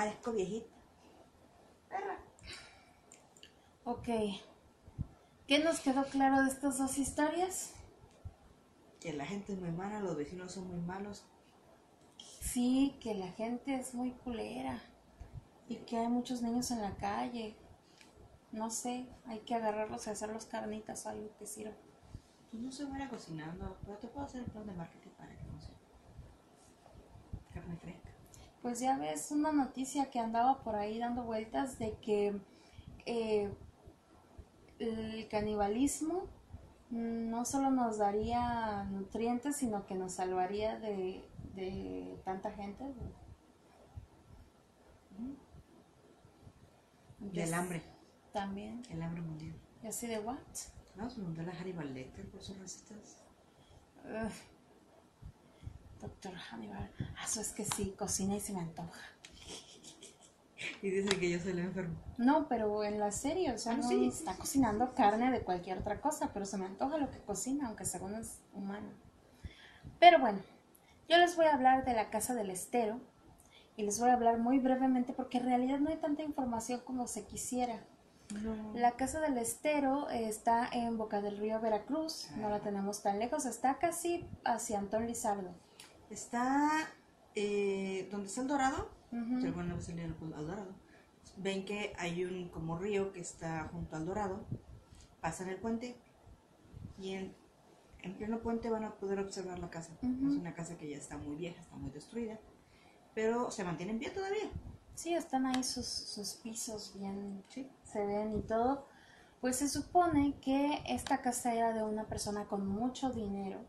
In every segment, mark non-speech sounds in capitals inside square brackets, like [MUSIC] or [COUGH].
Parezco viejita. Perra. Ok. ¿Qué nos quedó claro de estas dos historias? Que la gente es muy mala, los vecinos son muy malos. Sí, que la gente es muy culera y que hay muchos niños en la calle. No sé, hay que agarrarlos y hacerlos carnitas o algo que sirva. Pues no se muera cocinando, pero te puedo hacer el plan de marketing para que no sea carne fresca. Pues ya ves una noticia que andaba por ahí dando vueltas de que eh, el canibalismo no solo nos daría nutrientes, sino que nos salvaría de, de tanta gente. Del hambre, También. el hambre mundial. Y así de what? No, se mandó la Lecter por sus recetas. Ugh. Doctor Hannibal. Ah, eso es que sí, cocina y se me antoja. Y dice que yo soy la enferma. No, pero en la serie, o sea, Ah, no sí, está cocinando carne de cualquier otra cosa, pero se me antoja lo que cocina, aunque según es humano. Pero bueno, yo les voy a hablar de la casa del estero y les voy a hablar muy brevemente porque en realidad no hay tanta información como se quisiera. No. La casa del estero eh, está en Boca del Río, Veracruz, no la tenemos tan lejos, está casi hacia Antón Lizardo. Está eh, donde está el dorado. Ujú. Pero bueno, salir al, al dorado. Ven que hay un como río que está junto al dorado. Pasan el puente. Y en, en pleno puente van a poder observar la casa. Es una casa que ya está muy vieja, está muy destruida. Pero se mantiene en pie todavía. Sí, están ahí sus, sus pisos bien, Sí. se ven y todo. Pues se supone que esta casa era de una persona con mucho dinero.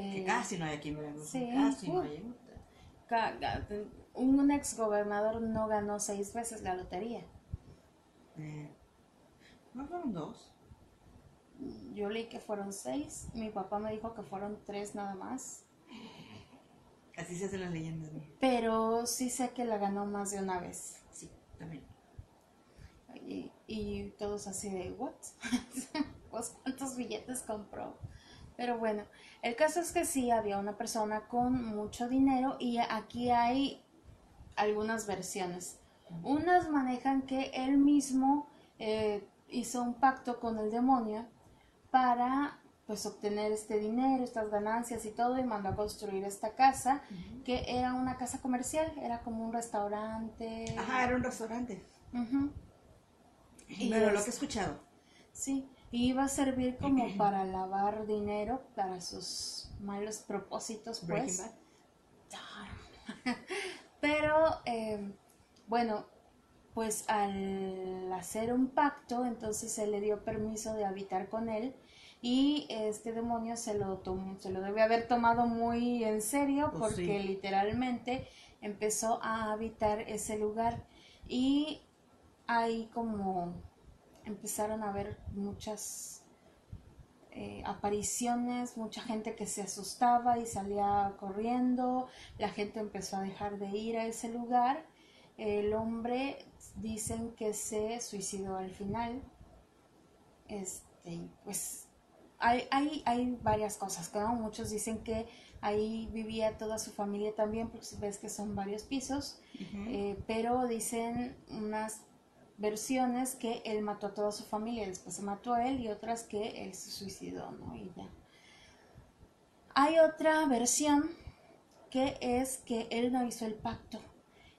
Que Eh, casi no hay aquí en Veracruz. sí. Casi no Uh. hay. ca- ca- un ex gobernador no ganó seis veces la lotería. Eh, ¿No fueron dos? Yo leí que fueron seis, mi papá me dijo que fueron tres nada más. Así se hacen las leyendas. ¿no? Pero sí sé que la ganó más de una vez. Sí, también. Y, y todos así de, ¿what? [LAUGHS] pues, ¿cuántos billetes compró? Pero bueno, el caso es que sí había una persona con mucho dinero y aquí hay algunas versiones. Unas manejan que él mismo eh, hizo un pacto con el demonio para pues obtener este dinero, estas ganancias y todo y mandó a construir esta casa que era una casa comercial, era como un restaurante. Ajá, era un restaurante. Y Pero lo es- que he escuchado. Sí, iba a servir como para lavar dinero para sus malos propósitos, pues. [LAUGHS] Pero, eh, bueno, pues al hacer un pacto, entonces se le dio permiso de habitar con él y este demonio se lo tomó, se lo debe haber tomado muy en serio Pues porque sí. literalmente empezó a habitar ese lugar y ahí como empezaron a ver muchas eh, apariciones, mucha gente que se asustaba y salía corriendo, la gente empezó a dejar de ir a ese lugar, el hombre dicen que se suicidó al final, este, pues hay, hay, hay varias cosas, ¿no? Muchos dicen que ahí vivía toda su familia también, porque ves que son varios pisos, eh, pero dicen unas versiones que él mató a toda su familia, después se mató a él y otras que él se suicidó, ¿no? Y ya. Hay otra versión que es que él no hizo el pacto,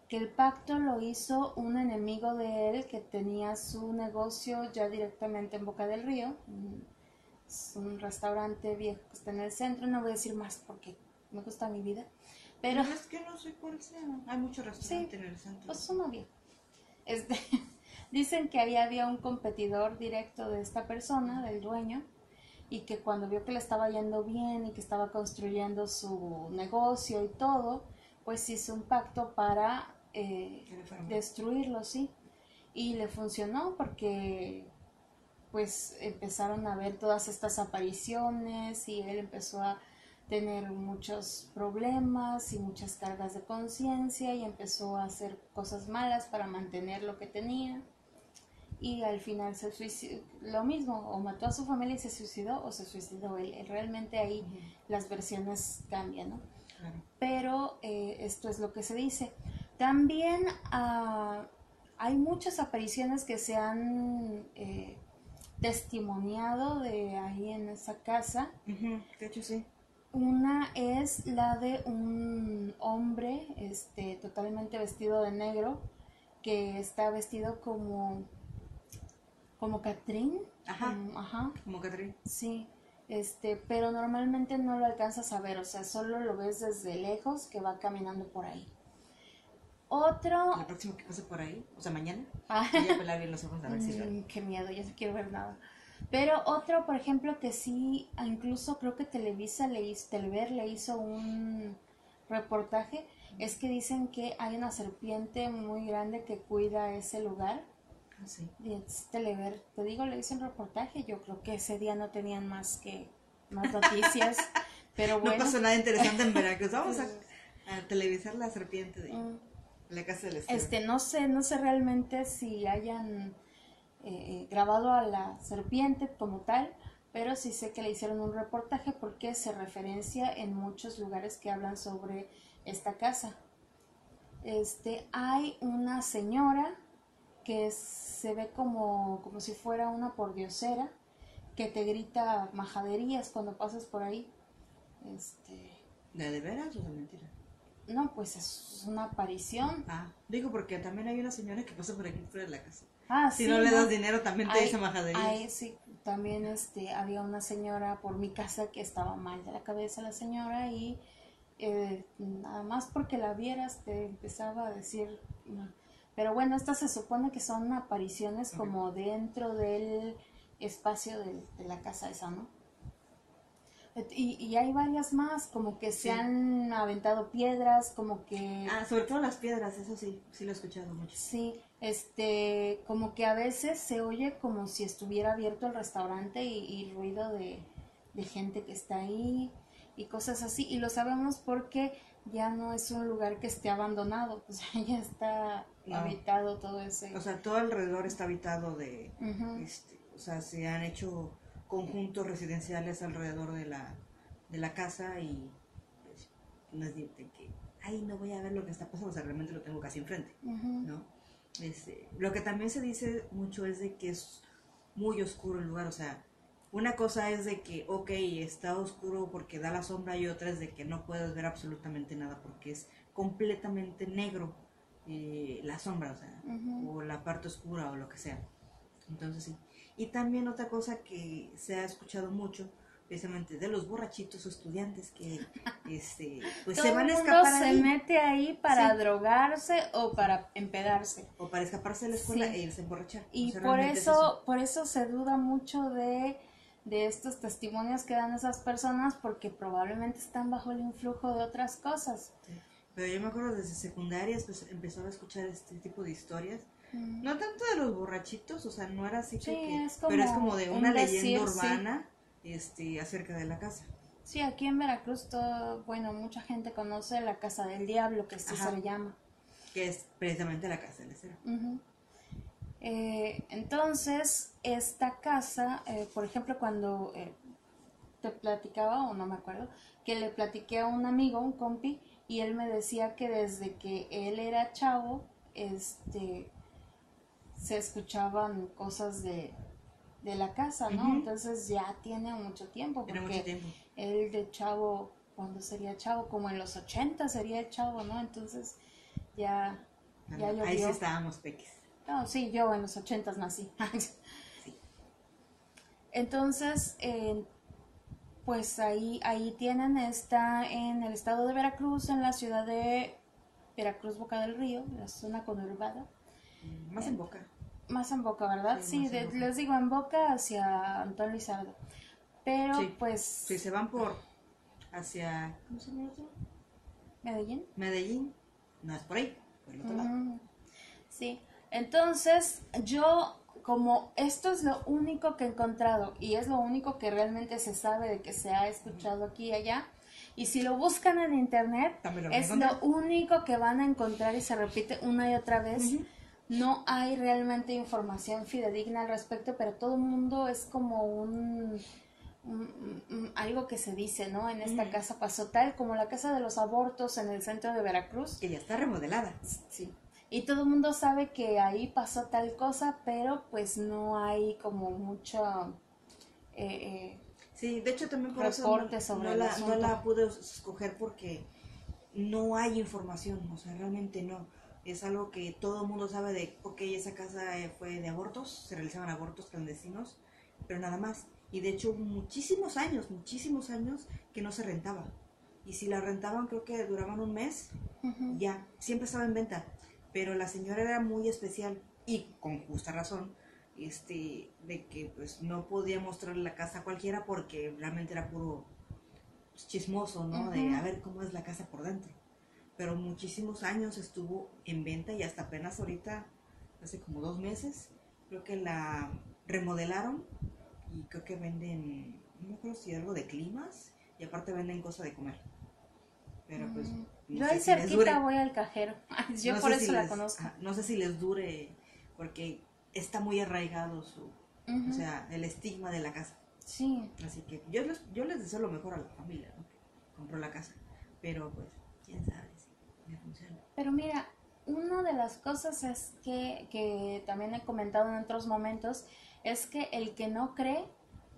que el pacto lo hizo un enemigo de él que tenía su negocio ya directamente en Boca del Río. Es un restaurante viejo que está en el centro, no voy a decir más porque me gusta mi vida, pero es que no sé cuál sea. Hay muchos restaurantes en el centro. pues uno viejo. Este, dicen que ahí había un competidor directo de esta persona, del dueño, y que cuando vio que le estaba yendo bien y que estaba construyendo su negocio y todo, pues hizo un pacto para eh, destruirlo, sí. Y le funcionó porque pues empezaron a ver todas estas apariciones y él empezó a tener muchos problemas y muchas cargas de conciencia y empezó a hacer cosas malas para mantener lo que tenía y al final se suicidó, lo mismo, o mató a su familia y se suicidó o se suicidó él. Realmente ahí las versiones cambian, ¿no? Claro. Pero eh, esto es lo que se dice. También ah, hay muchas apariciones que se han eh, testimoniado de ahí en esa casa. Ujú, De hecho, sí. Una es la de un hombre este, totalmente vestido de negro que está vestido como como Catrín. Ajá. ajá. Como Catrín. Sí, este, pero normalmente no lo alcanzas a ver, o sea, solo lo ves desde lejos que va caminando por ahí. Otro, El próximo que pase por ahí, o sea, mañana, [LAUGHS] Ah, voy a pelar bien los ojos a ver si mm, qué miedo, ya no quiero ver nada. Pero otro, por ejemplo, que sí, incluso creo que Televisa le hizo, Telever le hizo un reportaje, es que dicen que hay una serpiente muy grande que cuida ese lugar. Ah, sí. Y es Telever, te digo, le hice un reportaje, yo creo que ese día no tenían más que más noticias, [LAUGHS] pero No bueno. pasó nada interesante en Veracruz. [LAUGHS] Vamos a, a televisar la serpiente de Mm. la casa del Estero. Este, no sé, no sé realmente si hayan eh, grabado a la serpiente como tal, pero sí sé que le hicieron un reportaje porque se referencia en muchos lugares que hablan sobre esta casa. Este, hay una señora que se ve como, como si fuera una pordiosera que te grita majaderías cuando pasas por ahí. Este, ¿De, de veras o de mentira? no, pues es una aparición. Ah, digo porque también hay una señora que pasa por aquí fuera de la casa. Ah, Si sí, no le ¿no? das dinero, también te Ay, dice majaderías. ay, sí, también este, había una señora por mi casa que estaba mal de la cabeza la señora y eh, nada más porque la vieras te empezaba a decir... Pero bueno, estas se supone que son apariciones como dentro del espacio del- de, la casa esa, ¿no? Y, y hay varias más, como que se Sí. han aventado piedras, como que... Ah, sobre todo las piedras, eso sí, sí lo he escuchado mucho. Sí, este, como que a veces se oye como si estuviera abierto el restaurante y, y ruido de, de gente que está ahí y cosas así. Y lo sabemos porque ya no es un lugar que esté abandonado, o sea, [LAUGHS] ya está No. habitado todo ese. O sea, todo alrededor está habitado de, este, o sea, se han hecho conjuntos residenciales alrededor de la, de la casa y pues, no es de que, ay, no voy a ver lo que está pasando, o sea, realmente lo tengo casi enfrente, ¿no? Este, lo que también se dice mucho es de que es muy oscuro el lugar, o sea, una cosa es de que, ok, está oscuro porque da la sombra y otra es de que no puedes ver absolutamente nada porque es completamente negro eh, la sombra, o sea, ujú. o la parte oscura o lo que sea. Entonces sí. Y también otra cosa que se ha escuchado mucho, precisamente de los borrachitos o estudiantes que [LAUGHS] este, pues Todo se van a el mundo escapar se ahí, mete ahí para Sí. drogarse o para empedarse. o para escaparse de la escuela Sí. e irse a emborrachar. Y O sea, por realmente es eso, por eso se duda mucho de, de estos testimonios que dan esas personas porque probablemente están bajo el influjo de otras cosas. Sí. Pero yo me acuerdo desde secundarias, pues empezaba a escuchar este tipo de historias. Mm. No tanto de los borrachitos, o sea, no era así Sí, que, es pero es como de un una decir, leyenda sí. urbana este, acerca de la casa. Sí, aquí en Veracruz, todo, bueno, mucha gente conoce la Casa del Diablo, que así Ajá. se le llama. Que es precisamente la casa del acero. Ujú. Eh, entonces, esta casa, eh, por ejemplo, cuando eh, te platicaba, o no me acuerdo, que le platiqué a un amigo, un compi, y él me decía que desde que él era chavo, este, se escuchaban cosas de, de la casa, ¿no? Entonces ya tiene mucho tiempo, porque mucho tiempo. él de chavo, ¿cuándo sería chavo? Como en los 80 sería chavo, ¿no? Entonces ya, ya Ahí sí estábamos peques. No, sí, yo en los ochentas nací. [LAUGHS] Entonces, eh, pues ahí, ahí tienen, está en el estado de Veracruz, en la ciudad de Veracruz, Boca del Río, la zona conurbada. Más en boca. Más en Boca, ¿verdad? Sí, Sí, de- Boca. les digo en Boca hacia Antón Lizardo. Pero Sí. pues Si se van por hacia ¿cómo se llama? Medellín. Medellín, no es por ahí, por el otro lado. Ujú. Sí, entonces yo como esto es lo único que he encontrado y es lo único que realmente se sabe de que se ha escuchado aquí y allá, y si lo buscan en internet lo es lo único que van a encontrar y se repite una y otra vez. No hay realmente información fidedigna al respecto, pero todo el mundo es como un, algo que se dice, ¿no? En esta casa pasó tal como la casa de los abortos en el centro de Veracruz. Que ya está remodelada. Sí. Y todo el mundo sabe que ahí pasó tal cosa, pero pues no hay como mucho... Eh, eh, sí, de hecho también por eso no, la, no la pude escoger porque no hay información, o sea, realmente no. Es algo que todo el mundo sabe de, ok, esa casa eh, fue de abortos, se realizaban abortos clandestinos, pero nada más. Y de hecho muchísimos años, muchísimos años que no se rentaba. Y si la rentaban creo que duraban un mes, ya, siempre estaba en venta. Pero la señora era muy especial y con justa razón, este, de que pues no podía mostrarle la casa a cualquiera porque realmente era puro pues, chismoso, ¿no? De a ver cómo es la casa por dentro. Pero muchísimos años estuvo en venta y hasta apenas ahorita, hace como dos meses, creo que la remodelaron y creo que venden, no acuerdo si algo de climas y aparte venden cosas de comer. Pero pues... No Yo ahí cerquita voy al cajero. [LAUGHS] Yo por eso la conozco. No sé si les dure porque está muy arraigado su... O sea, el estigma de la casa. Sí. Así que yo les, yo les deseo lo mejor a la familia, ¿no? Compró la casa. Pero pues, quién sabe si me funciona. Pero mira, una de las cosas es que, que también he comentado en otros momentos, es que el que no cree,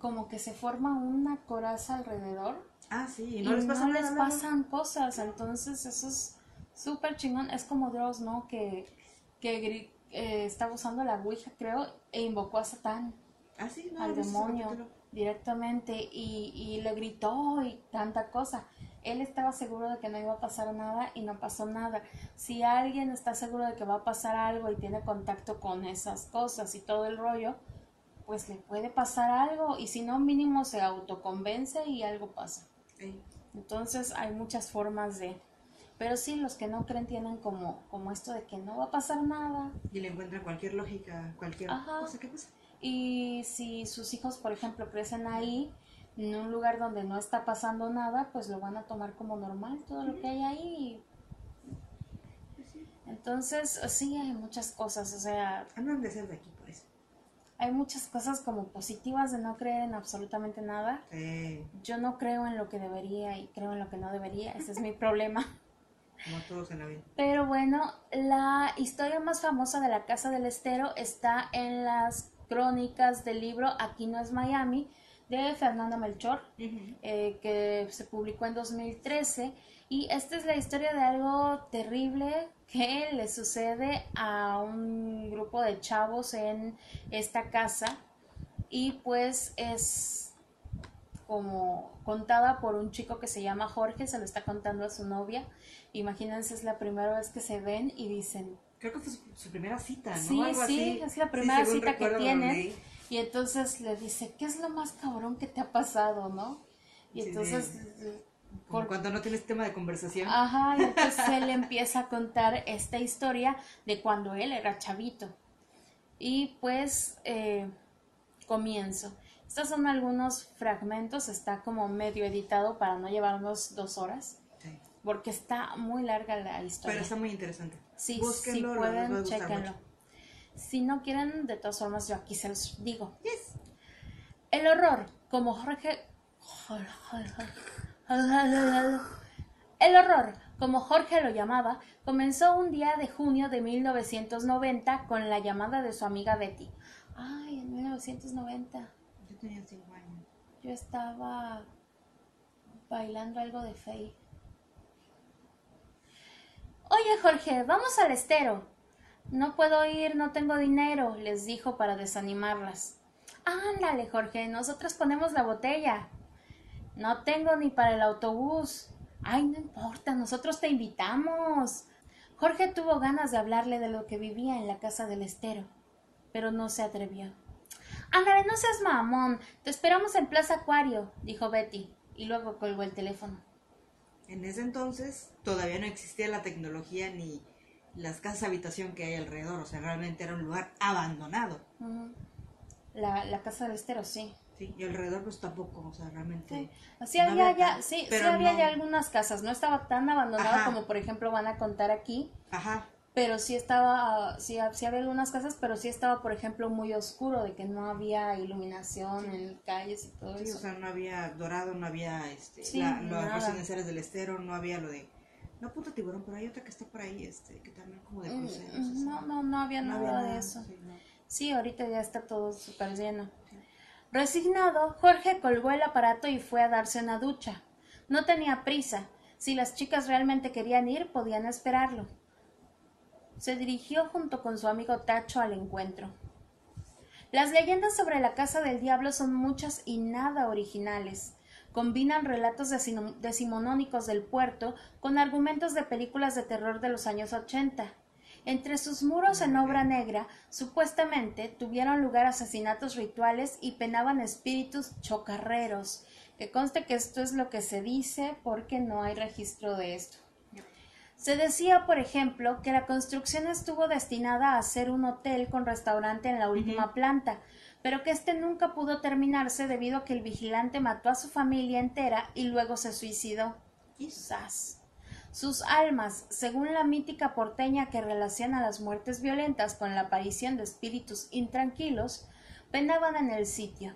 como que se forma una coraza alrededor. Ah, sí, y no, les, pasan cosas, entonces eso es súper chingón. Es como Dios, ¿no? Que, que eh, estaba usando la Ouija, creo, e invocó a Satán. Ah, sí, al demonio directamente y, y le gritó y tanta cosa. Él estaba seguro de que no iba a pasar nada y no pasó nada. Si alguien está seguro de que va a pasar algo y tiene contacto con esas cosas y todo el rollo, pues le puede pasar algo y si no mínimo se autoconvence y algo pasa. Entonces hay muchas formas de... Pero sí, los que no creen tienen como, como esto de que no va a pasar nada. Y le encuentran cualquier lógica, cualquier cosa que pasa. Y si sus hijos, por ejemplo, crecen ahí, en un lugar donde no está pasando nada, pues lo van a tomar como normal todo lo que hay ahí. Entonces, sí, hay muchas cosas, o sea... Andan de ser de aquí hay muchas cosas como positivas de no creer en absolutamente nada. Yo no creo en lo que debería y creo en lo que no debería. Ese es mi [LAUGHS] problema. Como todos en la vida. Pero bueno, la historia más famosa de la Casa del Estero está en las crónicas del libro Aquí no es Miami de Fernando Melchor, eh, que se publicó en 2013. Y esta es la historia de algo terrible que le sucede a un grupo de chavos en esta casa y pues es como contada por un chico que se llama Jorge, se lo está contando a su novia. Imagínense, es la primera vez que se ven y dicen... Creo que fue su, primera cita, ¿no? Sí, sí, es la primera cita que tienen. Y entonces le dice, ¿qué es lo más cabrón que te ha pasado, no? Y entonces por... Cuando no tienes tema de conversación. Ajá, y entonces [LAUGHS] él empieza a contar esta historia de cuando él era chavito. Y pues eh, comienzo. Estos son algunos fragmentos, está como medio editado para no llevarnos dos horas. Sí. Porque está muy larga la historia. Pero está muy interesante. Sí, si pueden, chequenlo. Si no quieren, de todas formas, yo aquí se los digo. Yes. El horror, como Jorge. [LAUGHS] El horror, como Jorge lo llamaba, comenzó un día de junio de 1990 con la llamada de su amiga Betty. Ay, en 1990. Yo tenía cinco años. Yo estaba bailando algo de Faye. Oye, Jorge, vamos al estero. No puedo ir, no tengo dinero, les dijo para desanimarlas. Ándale, Jorge, nosotros ponemos la botella. No tengo ni para el autobús. Ay, no importa, nosotros te invitamos. Jorge tuvo ganas de hablarle de lo que vivía en la casa del estero, pero no se atrevió. Ándale, no seas mamón. Te esperamos en Plaza Acuario, dijo Betty, y luego colgó el teléfono. En ese entonces todavía no existía la tecnología ni las casas de habitación que hay alrededor, o sea, realmente era un lugar abandonado. la, la casa del estero, sí. Sí, y alrededor pues tampoco, o sea, realmente... Sí, había, ya, sí, sí había ya algunas casas, no estaba tan abandonado como por ejemplo van a contar aquí. Ajá. pero sí estaba, sí, sí, había algunas casas, pero sí estaba, por ejemplo, muy oscuro, de que no había iluminación en calles y todo sí, eso. o sea, no había dorado, no había este, la, los residenciales del estero, no había lo de... No punto tiburón, pero hay otra que está por ahí, este, que también como de Mm, cruceros. No, no, no había no nada había de eso. sí, no. Sí, ahorita ya está todo súper lleno. Resignado, Jorge colgó el aparato y fue a darse una ducha. No tenía prisa. Si las chicas realmente querían ir, podían esperarlo. Se dirigió junto con su amigo Tacho al encuentro. Las leyendas sobre la casa del diablo son muchas y nada originales. Combinan relatos decimonónicos del puerto con argumentos de películas de terror de los años 80. Entre sus muros en obra negra, supuestamente tuvieron lugar asesinatos rituales y penaban espíritus chocarreros. Que conste que esto es lo que se dice porque no hay registro de esto. Se decía, por ejemplo, que la construcción estuvo destinada a ser un hotel con restaurante en la última planta, pero que este nunca pudo terminarse debido a que el vigilante mató a su familia entera y luego se suicidó. Quizás. Sus almas, según la mítica porteña que relaciona las muertes violentas con la aparición de espíritus intranquilos, penaban en el sitio.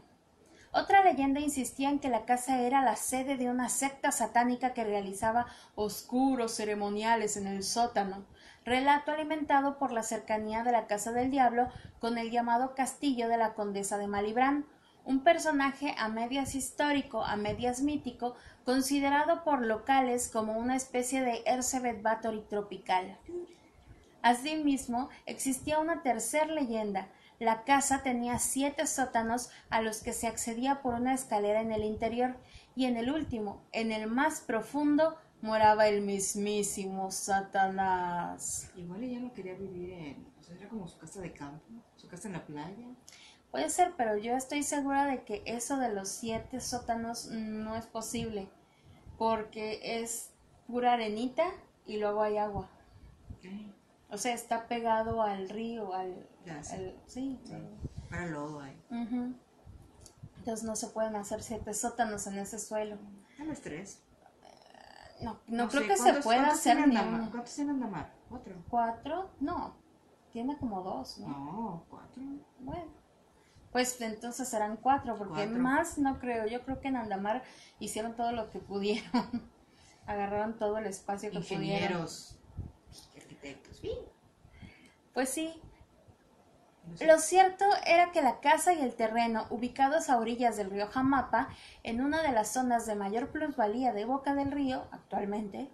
Otra leyenda insistía en que la casa era la sede de una secta satánica que realizaba oscuros ceremoniales en el sótano, relato alimentado por la cercanía de la casa del diablo con el llamado castillo de la condesa de Malibrán, un personaje a medias histórico, a medias mítico, considerado por locales como una especie de Erzsébet Báthory tropical. Asimismo, existía una tercer leyenda. La casa tenía siete sótanos a los que se accedía por una escalera en el interior, y en el último, en el más profundo, moraba el mismísimo Satanás. Igual ella no quería vivir en... O sea, era como su casa de campo, su casa en la playa. Puede ser, pero yo estoy segura de que eso de los siete sótanos no es posible, porque es pura arenita y luego hay agua. O sea, está pegado al río, al... Ya, sí. al- sí, Sí. Para lodo ahí. Ujú. Entonces no se pueden hacer siete sótanos en ese suelo. Tres. No, no, No creo sé, que se ¿cuántos- pueda hacer ni uno. ¿Cuántos tiene Andamar? ¿Cuatro? ¿Cuatro? No, tiene como dos, ¿no? No, cuatro. Bueno, pues entonces serán cuatro, porque Cuatro. más no creo. Yo creo que en Andamar hicieron todo lo que pudieron. [LAUGHS] Agarraron todo el espacio que pudieron. Ingenieros, arquitectos. Sí. Pues sí, No sé. Lo cierto era que la casa y el terreno, ubicados a orillas del río Jamapa, en una de las zonas de mayor plusvalía de Boca del Río, actualmente,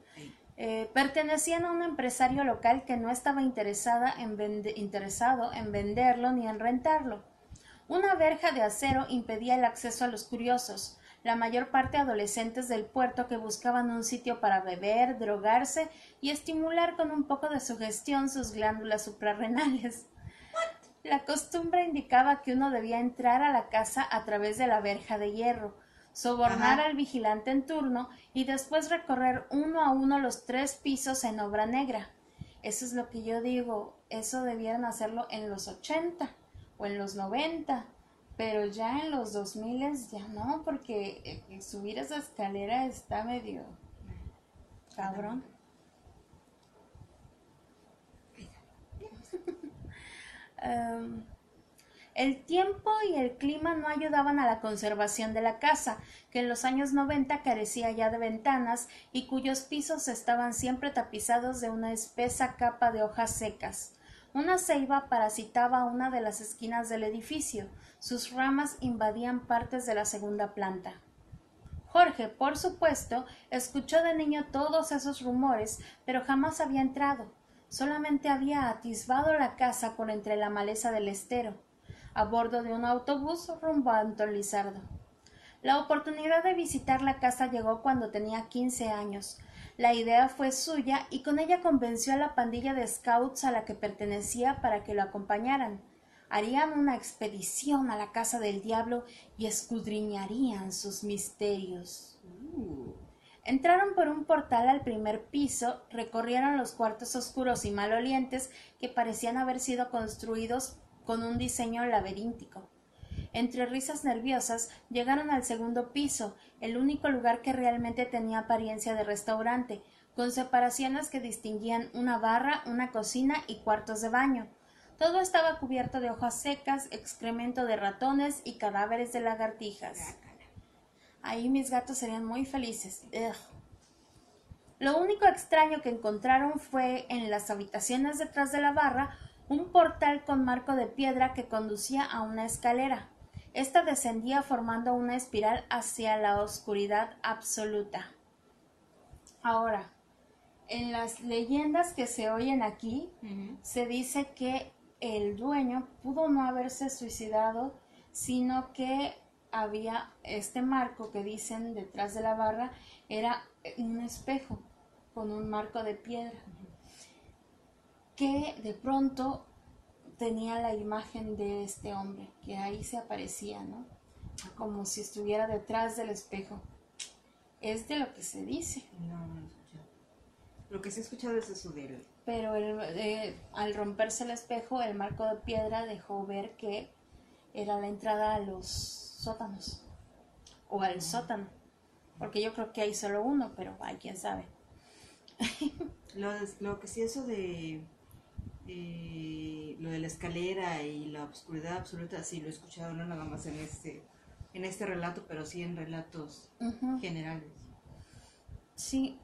eh, pertenecían a un empresario local que no estaba interesada en vende- interesado en venderlo ni en rentarlo. Una verja de acero impedía el acceso a los curiosos, la mayor parte adolescentes del puerto que buscaban un sitio para beber, drogarse y estimular con un poco de sugestión sus glándulas suprarrenales. La costumbre indicaba que uno debía entrar a la casa a través de la verja de hierro, sobornar Ajá. al vigilante en turno y después recorrer uno a uno los tres pisos en obra negra. Eso es lo que yo digo, eso debieran hacerlo en los 80 o en los 90, pero ya en los 2000 ya no, porque subir esa escalera está medio cabrón. [LAUGHS] El tiempo y el clima no ayudaban a la conservación de la casa, que en los años 90 carecía ya de ventanas y cuyos pisos estaban siempre tapizados de una espesa capa de hojas secas. Una ceiba parasitaba una de las esquinas del edificio. Sus ramas invadían partes de la segunda planta. Jorge, por supuesto, escuchó de niño todos esos rumores, pero jamás había entrado. Solamente había atisbado la casa por entre la maleza del estero, a bordo de un autobús rumbo a Antón Lizardo. La oportunidad de visitar la casa llegó cuando tenía quince años. La idea fue suya y con ella convenció a la pandilla de scouts a la que pertenecía para que lo acompañaran. Harían una expedición a la casa del diablo y escudriñarían sus misterios. Entraron por un portal al primer piso, recorrieron los cuartos oscuros y malolientes que parecían haber sido construidos con un diseño laberíntico. Entre risas nerviosas llegaron al segundo piso, el único lugar que realmente tenía apariencia de restaurante, con separaciones que distinguían una barra, una cocina y cuartos de baño. Todo estaba cubierto de hojas secas, excremento de ratones y cadáveres de lagartijas. Ahí mis gatos serían muy felices. Lo único extraño que encontraron fue en las habitaciones detrás de la barra un portal con marco de piedra que conducía a una escalera. Esta descendía formando una espiral hacia la oscuridad absoluta. Ahora, en las leyendas que se oyen aquí, se dice que el dueño pudo no haberse suicidado, sino que había este marco que dicen detrás de la barra, era un espejo con un marco de piedra, que de pronto tenía la imagen de este hombre, que ahí se aparecía, ¿no? Como si estuviera detrás del espejo. Es de lo que se dice. No, no lo que sí he escuchado es eso de él. Pero eh, al romperse el espejo, el marco de piedra dejó ver que era la entrada a los sótanos. O al sótano. Porque yo creo que hay solo uno, pero hay quien sabe. lo, lo, que sí eso de eh, lo de la escalera y la oscuridad absoluta, sí lo he escuchado, no nada más en este, en este relato, pero sí en relatos generales. Sí,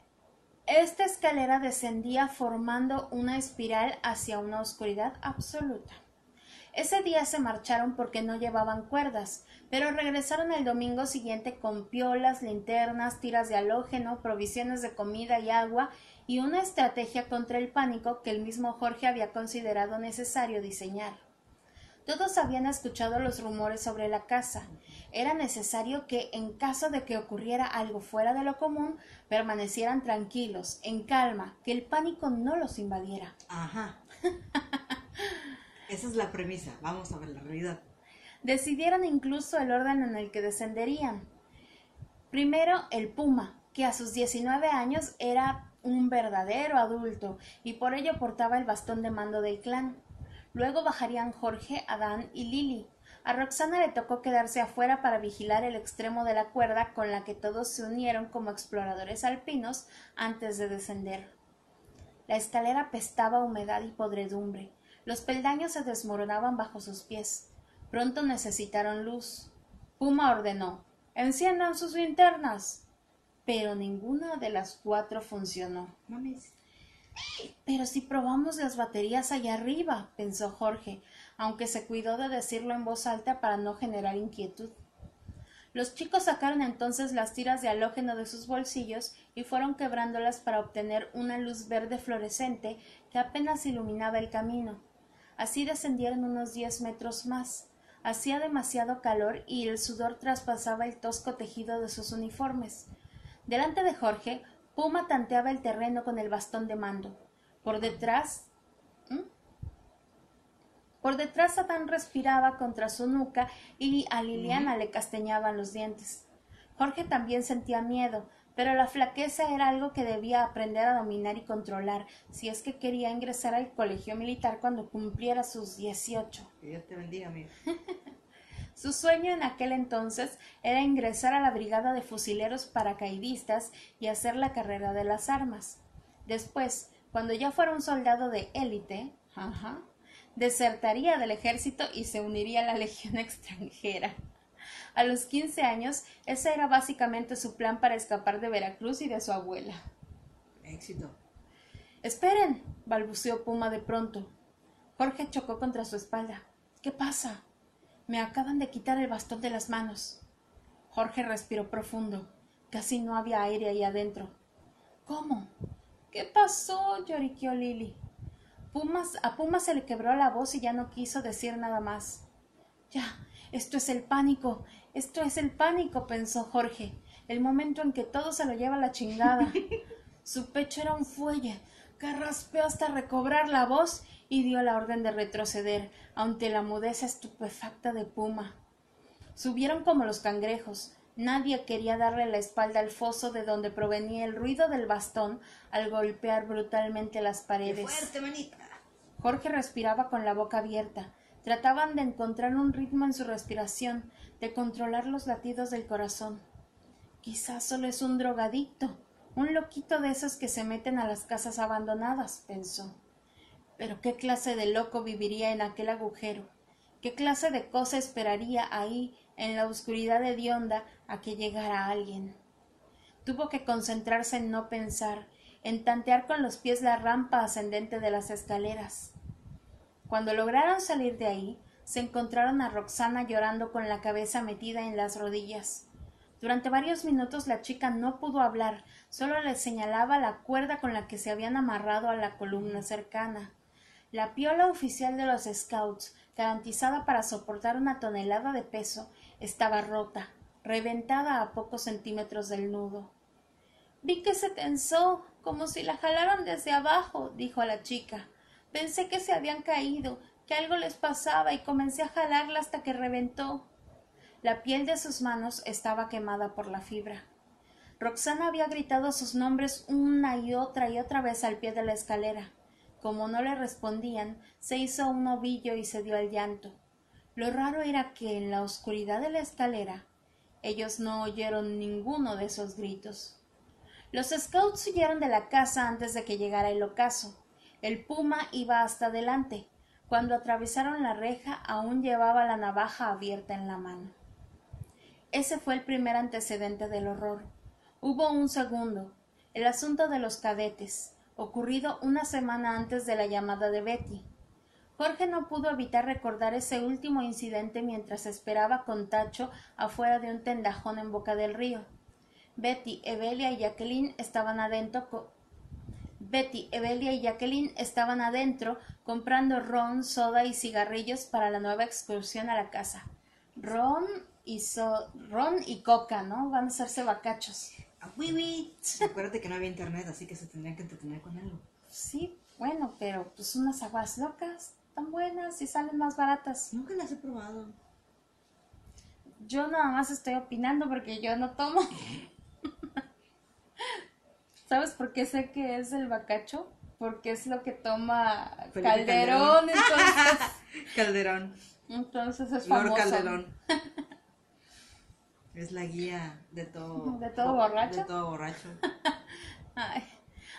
esta escalera descendía formando una espiral hacia una oscuridad absoluta. Ese día se marcharon porque no llevaban cuerdas, pero regresaron el domingo siguiente con piolas, linternas, tiras de halógeno, provisiones de comida y agua y una estrategia contra el pánico que el mismo Jorge había considerado necesario diseñar. Todos habían escuchado los rumores sobre la casa. Era necesario que, en caso de que ocurriera algo fuera de lo común, permanecieran tranquilos, en calma, que el pánico no los invadiera. Ajá. [LAUGHS] Esa es la premisa. Vamos a ver la realidad. Decidieron incluso el orden en el que descenderían. Primero, el Puma, que a sus 19 años era un verdadero adulto y por ello portaba el bastón de mando del clan. Luego bajarían Jorge, Adán y Lili. A Roxana le tocó quedarse afuera para vigilar el extremo de la cuerda con la que todos se unieron como exploradores alpinos antes de descender. La escalera pestaba humedad y podredumbre. Los peldaños se desmoronaban bajo sus pies. Pronto necesitaron luz. Puma ordenó Enciendan sus linternas. Pero ninguna de las cuatro funcionó. Pero si probamos las baterías allá arriba, pensó Jorge, aunque se cuidó de decirlo en voz alta para no generar inquietud. Los chicos sacaron entonces las tiras de halógeno de sus bolsillos y fueron quebrándolas para obtener una luz verde fluorescente que apenas iluminaba el camino. Así descendieron unos diez metros más. Hacía demasiado calor y el sudor traspasaba el tosco tejido de sus uniformes. Delante de Jorge, Puma tanteaba el terreno con el bastón de mando. Por detrás. Por detrás Adán respiraba contra su nuca y a Liliana le castañaban los dientes. Jorge también sentía miedo, pero la flaqueza era algo que debía aprender a dominar y controlar si es que quería ingresar al colegio militar cuando cumpliera sus dieciocho. Dios te bendiga, amigo. [LAUGHS] Su sueño en aquel entonces era ingresar a la brigada de fusileros paracaidistas y hacer la carrera de las armas. Después, cuando ya fuera un soldado de élite, desertaría del ejército y se uniría a la [LAUGHS] legión extranjera. A los quince años, ese era básicamente su plan para escapar de Veracruz y de su abuela. Éxito. Esperen, balbuceó Puma de pronto. Jorge chocó contra su espalda. ¿Qué pasa? Me acaban de quitar el bastón de las manos. Jorge respiró profundo. Casi no había aire ahí adentro. ¿Cómo? ¿Qué pasó? lloriqueó Lili. Pumas, a Puma se le quebró la voz y ya no quiso decir nada más. Ya, esto es el pánico, esto es el pánico, pensó Jorge, el momento en que todo se lo lleva a la chingada. [LAUGHS] Su pecho era un fuelle, que raspeó hasta recobrar la voz y dio la orden de retroceder ante la mudeza estupefacta de Puma. Subieron como los cangrejos. Nadie quería darle la espalda al foso de donde provenía el ruido del bastón al golpear brutalmente las paredes. fuerte, manita! Jorge respiraba con la boca abierta. Trataban de encontrar un ritmo en su respiración, de controlar los latidos del corazón. Quizás solo es un drogadicto, Un loquito de esos que se meten a las casas abandonadas, pensó. Pero qué clase de loco viviría en aquel agujero. ¿Qué clase de cosa esperaría ahí, en la oscuridad hedionda, a que llegara alguien? Tuvo que concentrarse en no pensar, en tantear con los pies la rampa ascendente de las escaleras. Cuando lograron salir de ahí, se encontraron a Roxana llorando con la cabeza metida en las rodillas. Durante varios minutos la chica no pudo hablar, solo le señalaba la cuerda con la que se habían amarrado a la columna cercana. La piola oficial de los Scouts, garantizada para soportar una tonelada de peso, estaba rota, reventada a pocos centímetros del nudo. Vi que se tensó, como si la jalaran desde abajo, dijo la chica. Pensé que se habían caído, que algo les pasaba y comencé a jalarla hasta que reventó. La piel de sus manos estaba quemada por la fibra. Roxana había gritado sus nombres una y otra y otra vez al pie de la escalera. Como no le respondían, se hizo un ovillo y se dio al llanto. Lo raro era que en la oscuridad de la escalera ellos no oyeron ninguno de esos gritos. Los scouts huyeron de la casa antes de que llegara el ocaso. El puma iba hasta adelante. Cuando atravesaron la reja aún llevaba la navaja abierta en la mano. Ese fue el primer antecedente del horror. Hubo un segundo, el asunto de los cadetes, ocurrido una semana antes de la llamada de Betty. Jorge no pudo evitar recordar ese último incidente mientras esperaba con Tacho afuera de un tendajón en boca del río. Betty, Evelia y Jacqueline estaban adentro Betty, Evelia y Jacqueline estaban adentro comprando ron, soda y cigarrillos para la nueva excursión a la casa. Ron y so ron y coca, ¿no? Van a hacerse bacachos. Ah, Acuérdate que no había internet, así que se tendrían que entretener con algo. Sí, bueno, pero pues unas aguas locas, tan buenas y salen más baratas. Nunca las he probado. Yo nada más estoy opinando porque yo no tomo. [LAUGHS] ¿Sabes por qué sé que es el bacacho? Porque es lo que toma Calderón, entonces. [LAUGHS] Calderón. Entonces es famoso. Lord Calderón. [LAUGHS] es la guía de todo. ¿De todo borracho? De todo borracho. [LAUGHS] Ay.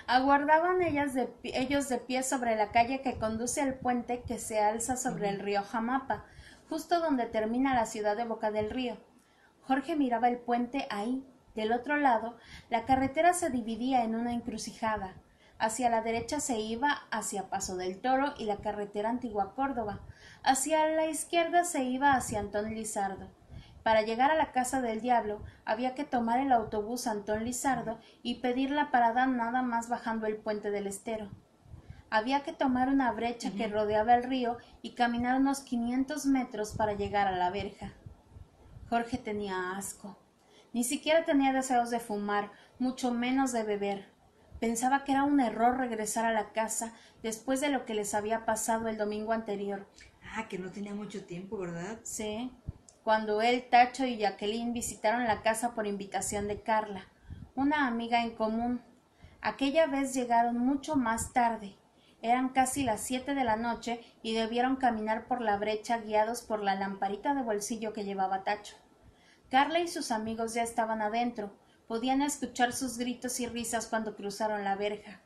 Aguardaban ellas de, ellos de pie sobre la calle que conduce al puente que se alza sobre el río Jamapa, justo donde termina la ciudad de Boca del Río. Jorge miraba el puente ahí, del otro lado, la carretera se dividía en una encrucijada. Hacia la derecha se iba hacia Paso del Toro y la carretera antigua Córdoba. Hacia la izquierda se iba hacia Antón Lizardo. Para llegar a la casa del diablo había que tomar el autobús Antón Lizardo y pedir la parada nada más bajando el puente del estero. Había que tomar una brecha que rodeaba el río y caminar unos quinientos metros para llegar a la verja. Jorge tenía asco. Ni siquiera tenía deseos de fumar, mucho menos de beber. Pensaba que era un error regresar a la casa después de lo que les había pasado el domingo anterior. Ah, que no tenía mucho tiempo, ¿verdad? Sí. Cuando él, Tacho y Jacqueline visitaron la casa por invitación de Carla, una amiga en común. Aquella vez llegaron mucho más tarde. Eran casi las siete de la noche y debieron caminar por la brecha guiados por la lamparita de bolsillo que llevaba Tacho. Carla y sus amigos ya estaban adentro. Podían escuchar sus gritos y risas cuando cruzaron la verja.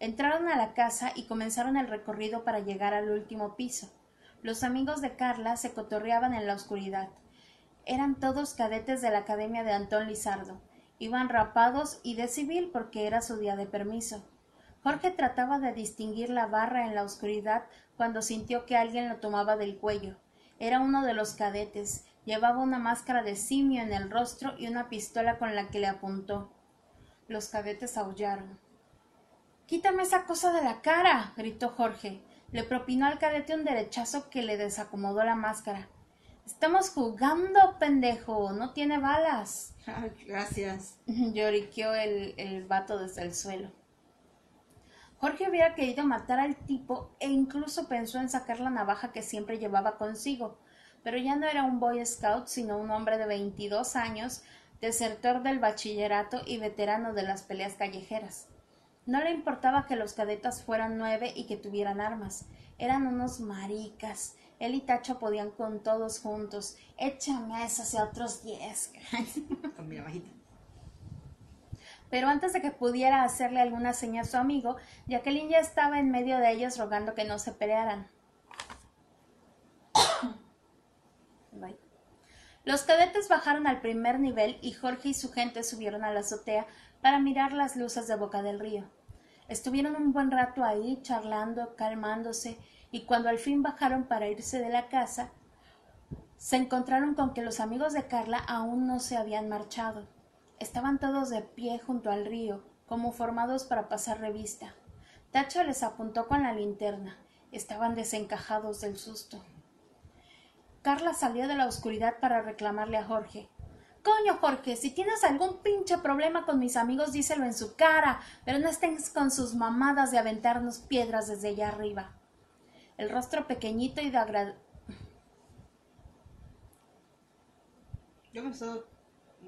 Entraron a la casa y comenzaron el recorrido para llegar al último piso. Los amigos de Carla se cotorreaban en la oscuridad. Eran todos cadetes de la Academia de Antón Lizardo. Iban rapados y de civil porque era su día de permiso. Jorge trataba de distinguir la barra en la oscuridad cuando sintió que alguien lo tomaba del cuello. Era uno de los cadetes, Llevaba una máscara de simio en el rostro y una pistola con la que le apuntó. Los cadetes aullaron. Quítame esa cosa de la cara. gritó Jorge. Le propinó al cadete un derechazo que le desacomodó la máscara. Estamos jugando, pendejo. No tiene balas. [LAUGHS] gracias. [LAUGHS] Lloriqueó el, el vato desde el suelo. Jorge hubiera querido matar al tipo e incluso pensó en sacar la navaja que siempre llevaba consigo, pero ya no era un Boy Scout, sino un hombre de veintidós años, desertor del bachillerato y veterano de las peleas callejeras. No le importaba que los cadetas fueran nueve y que tuvieran armas. Eran unos maricas. Él y Tacho podían con todos juntos. Échame a esos y otros diez. [LAUGHS] con mi Pero antes de que pudiera hacerle alguna señal a su amigo, Jacqueline ya estaba en medio de ellos rogando que no se pelearan. Los cadetes bajaron al primer nivel y Jorge y su gente subieron a la azotea para mirar las luces de Boca del Río. Estuvieron un buen rato ahí charlando, calmándose, y cuando al fin bajaron para irse de la casa, se encontraron con que los amigos de Carla aún no se habían marchado. Estaban todos de pie junto al río, como formados para pasar revista. Tacho les apuntó con la linterna. Estaban desencajados del susto. Carla salió de la oscuridad para reclamarle a Jorge. Coño, Jorge, si tienes algún pinche problema con mis amigos, díselo en su cara, pero no estés con sus mamadas de aventarnos piedras desde allá arriba. El rostro pequeñito y de agra... Yo me estoy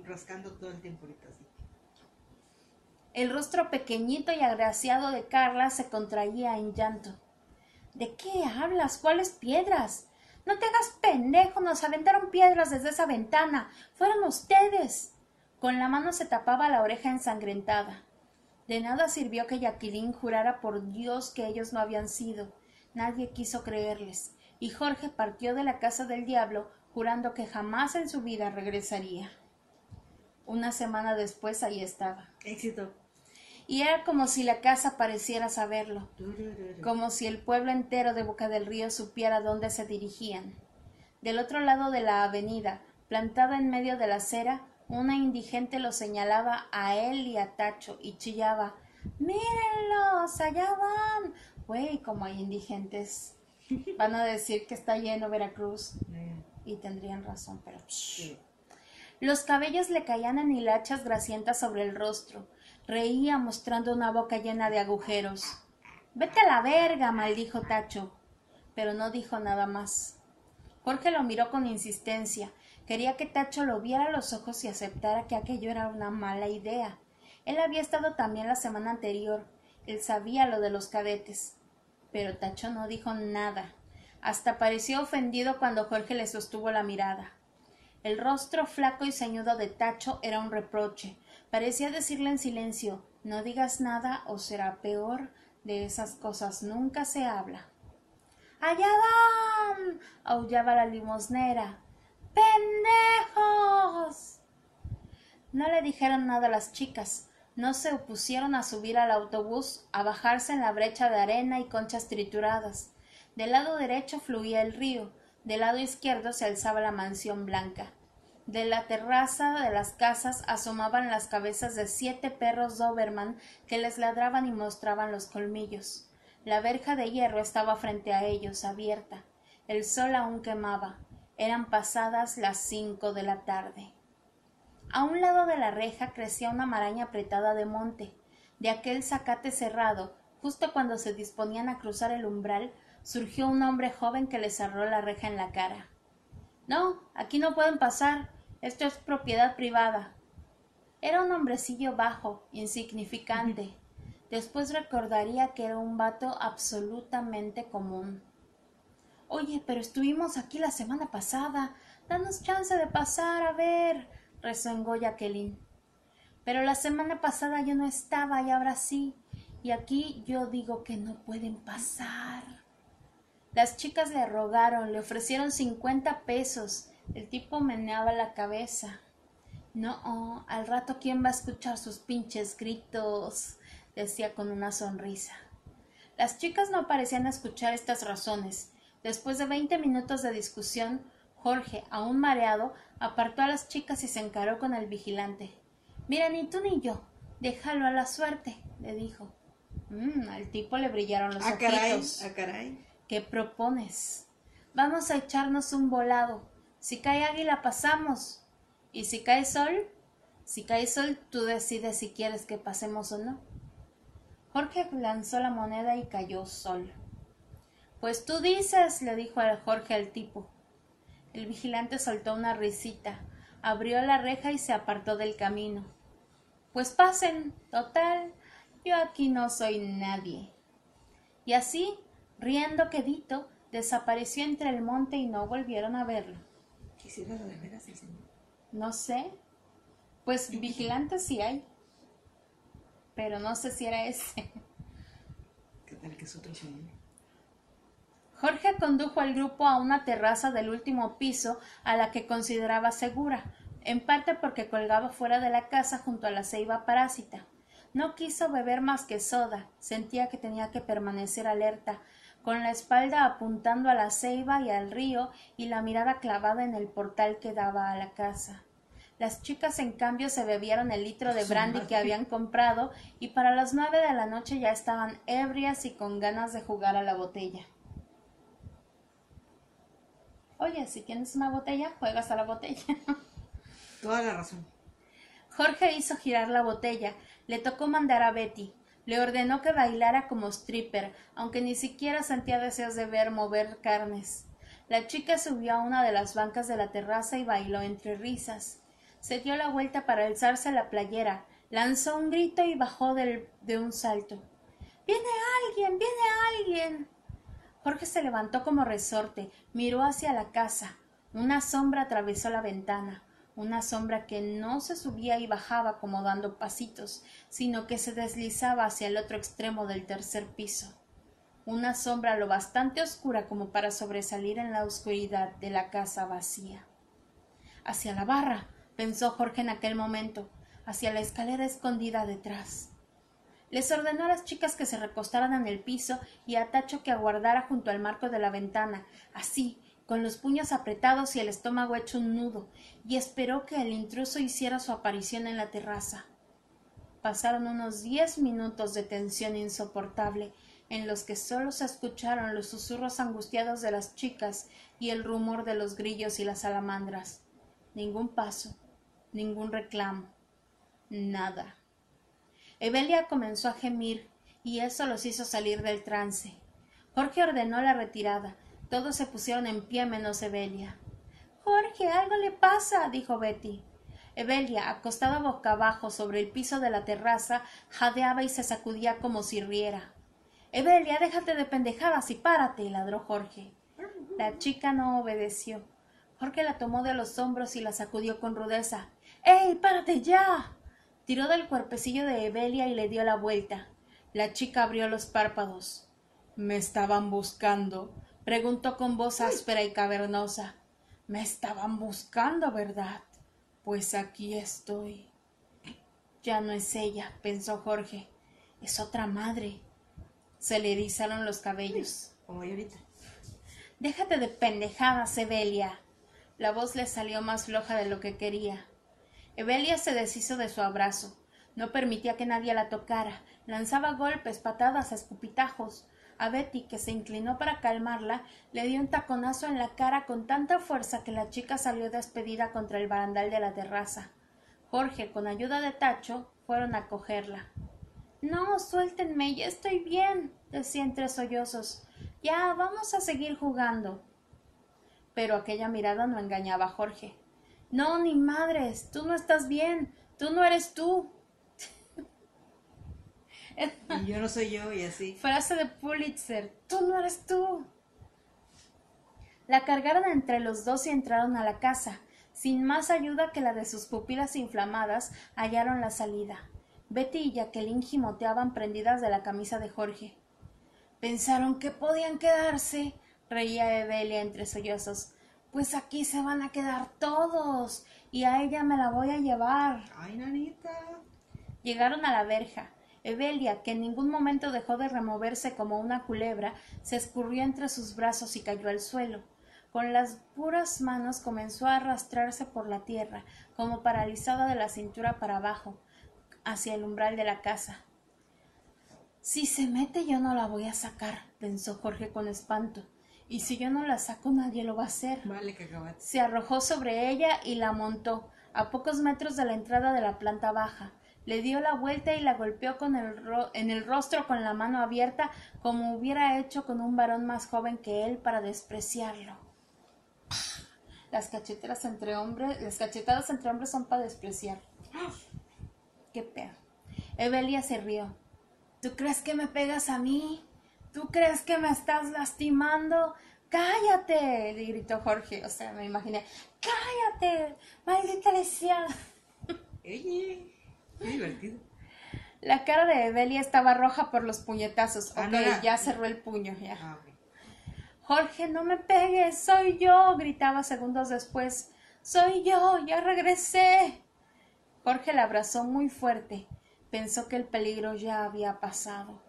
rascando todo el tiempo ahorita, sí. El rostro pequeñito y agraciado de Carla se contraía en llanto. ¿De qué hablas? ¿Cuáles piedras? No te hagas pendejo, nos aventaron piedras desde esa ventana. Fueron ustedes. Con la mano se tapaba la oreja ensangrentada. De nada sirvió que Jacqueline jurara por Dios que ellos no habían sido. Nadie quiso creerles, y Jorge partió de la casa del diablo jurando que jamás en su vida regresaría. Una semana después ahí estaba. Éxito. Y era como si la casa pareciera saberlo, como si el pueblo entero de Boca del Río supiera dónde se dirigían. Del otro lado de la avenida, plantada en medio de la acera, una indigente lo señalaba a él y a Tacho y chillaba Mírenlos, allá van. Güey, como hay indigentes. Van a decir que está lleno Veracruz. Y tendrían razón, pero... Los cabellos le caían en hilachas grasientas sobre el rostro Reía mostrando una boca llena de agujeros. Vete a la verga, maldijo Tacho. Pero no dijo nada más. Jorge lo miró con insistencia. Quería que Tacho lo viera a los ojos y aceptara que aquello era una mala idea. Él había estado también la semana anterior. Él sabía lo de los cadetes. Pero Tacho no dijo nada. Hasta pareció ofendido cuando Jorge le sostuvo la mirada. El rostro flaco y ceñudo de Tacho era un reproche, Parecía decirle en silencio No digas nada o será peor. De esas cosas nunca se habla. ¡Allá van! aullaba la limosnera. ¡Pendejos! No le dijeron nada a las chicas. No se opusieron a subir al autobús, a bajarse en la brecha de arena y conchas trituradas. Del lado derecho fluía el río, del lado izquierdo se alzaba la mansión blanca. De la terraza de las casas asomaban las cabezas de siete perros Doberman que les ladraban y mostraban los colmillos. La verja de hierro estaba frente a ellos, abierta. El sol aún quemaba. Eran pasadas las cinco de la tarde. A un lado de la reja crecía una maraña apretada de monte. De aquel zacate cerrado, justo cuando se disponían a cruzar el umbral, surgió un hombre joven que les cerró la reja en la cara. No, aquí no pueden pasar. Esto es propiedad privada. Era un hombrecillo bajo, insignificante. Después recordaría que era un vato absolutamente común. Oye, pero estuvimos aquí la semana pasada. Danos chance de pasar a ver, rezongó Jacqueline. Pero la semana pasada yo no estaba y ahora sí. Y aquí yo digo que no pueden pasar. Las chicas le rogaron, le ofrecieron cincuenta pesos el tipo meneaba la cabeza. No, al rato quién va a escuchar sus pinches gritos, decía con una sonrisa. Las chicas no parecían escuchar estas razones. Después de veinte minutos de discusión, Jorge, aún mareado, apartó a las chicas y se encaró con el vigilante. Mira, ni tú ni yo. Déjalo a la suerte, le dijo. Mm, al tipo le brillaron los ah, ojitos. Ah, caray. ¿Qué propones? Vamos a echarnos un volado. Si cae águila, pasamos. Y si cae sol, si cae sol, tú decides si quieres que pasemos o no. Jorge lanzó la moneda y cayó sol. Pues tú dices, le dijo a Jorge al tipo. El vigilante soltó una risita, abrió la reja y se apartó del camino. Pues pasen, total, yo aquí no soy nadie. Y así, riendo quedito, desapareció entre el monte y no volvieron a verlo. No sé. Pues vigilantes sí hay. pero no sé si era ese. ¿Qué tal que es otro sueño? Jorge condujo al grupo a una terraza del último piso a la que consideraba segura, en parte porque colgaba fuera de la casa junto a la ceiba parásita. No quiso beber más que soda, sentía que tenía que permanecer alerta, con la espalda apuntando a la ceiba y al río y la mirada clavada en el portal que daba a la casa. Las chicas, en cambio, se bebieron el litro de brandy que habían comprado y para las nueve de la noche ya estaban ebrias y con ganas de jugar a la botella. Oye, si tienes una botella, juegas a la botella. Toda la razón. Jorge hizo girar la botella, le tocó mandar a Betty, le ordenó que bailara como stripper, aunque ni siquiera sentía deseos de ver mover carnes. La chica subió a una de las bancas de la terraza y bailó entre risas. Se dio la vuelta para alzarse la playera, lanzó un grito y bajó de un salto. Viene alguien. viene alguien. Jorge se levantó como resorte, miró hacia la casa. Una sombra atravesó la ventana, una sombra que no se subía y bajaba como dando pasitos, sino que se deslizaba hacia el otro extremo del tercer piso. Una sombra lo bastante oscura como para sobresalir en la oscuridad de la casa vacía. Hacia la barra, pensó Jorge en aquel momento, hacia la escalera escondida detrás. Les ordenó a las chicas que se recostaran en el piso y a Tacho que aguardara junto al marco de la ventana, así, con los puños apretados y el estómago hecho un nudo, y esperó que el intruso hiciera su aparición en la terraza. Pasaron unos diez minutos de tensión insoportable, en los que sólo se escucharon los susurros angustiados de las chicas y el rumor de los grillos y las salamandras. Ningún paso, ningún reclamo, nada. Evelia comenzó a gemir, y eso los hizo salir del trance. Jorge ordenó la retirada. Todos se pusieron en pie menos Evelia. Jorge, algo le pasa, dijo Betty. Evelia, acostada boca abajo sobre el piso de la terraza, jadeaba y se sacudía como si riera. Evelia, déjate de pendejadas y párate, ladró Jorge. La chica no obedeció. Jorge la tomó de los hombros y la sacudió con rudeza. ¡Ey, párate ya! Tiró del cuerpecillo de Evelia y le dio la vuelta. La chica abrió los párpados. ¿Me estaban buscando? Preguntó con voz áspera y cavernosa. Me estaban buscando, ¿verdad? Pues aquí estoy. Ya no es ella, pensó Jorge. Es otra madre. Se le erizaron los cabellos. Como ahorita. Déjate de pendejadas, Evelia. La voz le salió más floja de lo que quería. Evelia se deshizo de su abrazo. No permitía que nadie la tocara. Lanzaba golpes, patadas, escupitajos. A Betty, que se inclinó para calmarla, le dio un taconazo en la cara con tanta fuerza que la chica salió despedida contra el barandal de la terraza. Jorge, con ayuda de Tacho, fueron a cogerla. No, suéltenme, ya estoy bien, decía entre sollozos. Ya, vamos a seguir jugando. Pero aquella mirada no engañaba a Jorge. No, ni madres, tú no estás bien, tú no eres tú. [LAUGHS] Y yo no soy yo y así. Frase de Pulitzer, tú no eres tú. La cargaron entre los dos y entraron a la casa. Sin más ayuda que la de sus pupilas inflamadas, hallaron la salida. Betty y Jacqueline gimoteaban prendidas de la camisa de Jorge. Pensaron que podían quedarse, reía Evelia entre sollozos pues aquí se van a quedar todos y a ella me la voy a llevar. Ay, nanita. Llegaron a la verja. Evelia, que en ningún momento dejó de removerse como una culebra, se escurrió entre sus brazos y cayó al suelo. Con las puras manos comenzó a arrastrarse por la tierra, como paralizada de la cintura para abajo, hacia el umbral de la casa. Si se mete yo no la voy a sacar, pensó Jorge con espanto. Y si yo no la saco, nadie lo va a hacer. Vale, que Se arrojó sobre ella y la montó, a pocos metros de la entrada de la planta baja. Le dio la vuelta y la golpeó el en el rostro con la mano abierta, como hubiera hecho con un varón más joven que él para despreciarlo. Las cacheteras entre hombres, las cachetadas entre hombres son para despreciar. Qué pedo. Evelia se rió. ¿Tú crees que me pegas a mí? ¿Tú crees que me estás lastimando? ¡Cállate! le gritó Jorge. O sea, me imaginé. ¡Cállate! ¡Maldita lesión! Qué divertido. La cara de Evelia estaba roja por los puñetazos. Ah, ok, ya cerró el puño, ya. Ah. Jorge, no me pegues, soy yo, gritaba segundos después. Soy yo, ya regresé. Jorge la abrazó muy fuerte. Pensó que el peligro ya había pasado.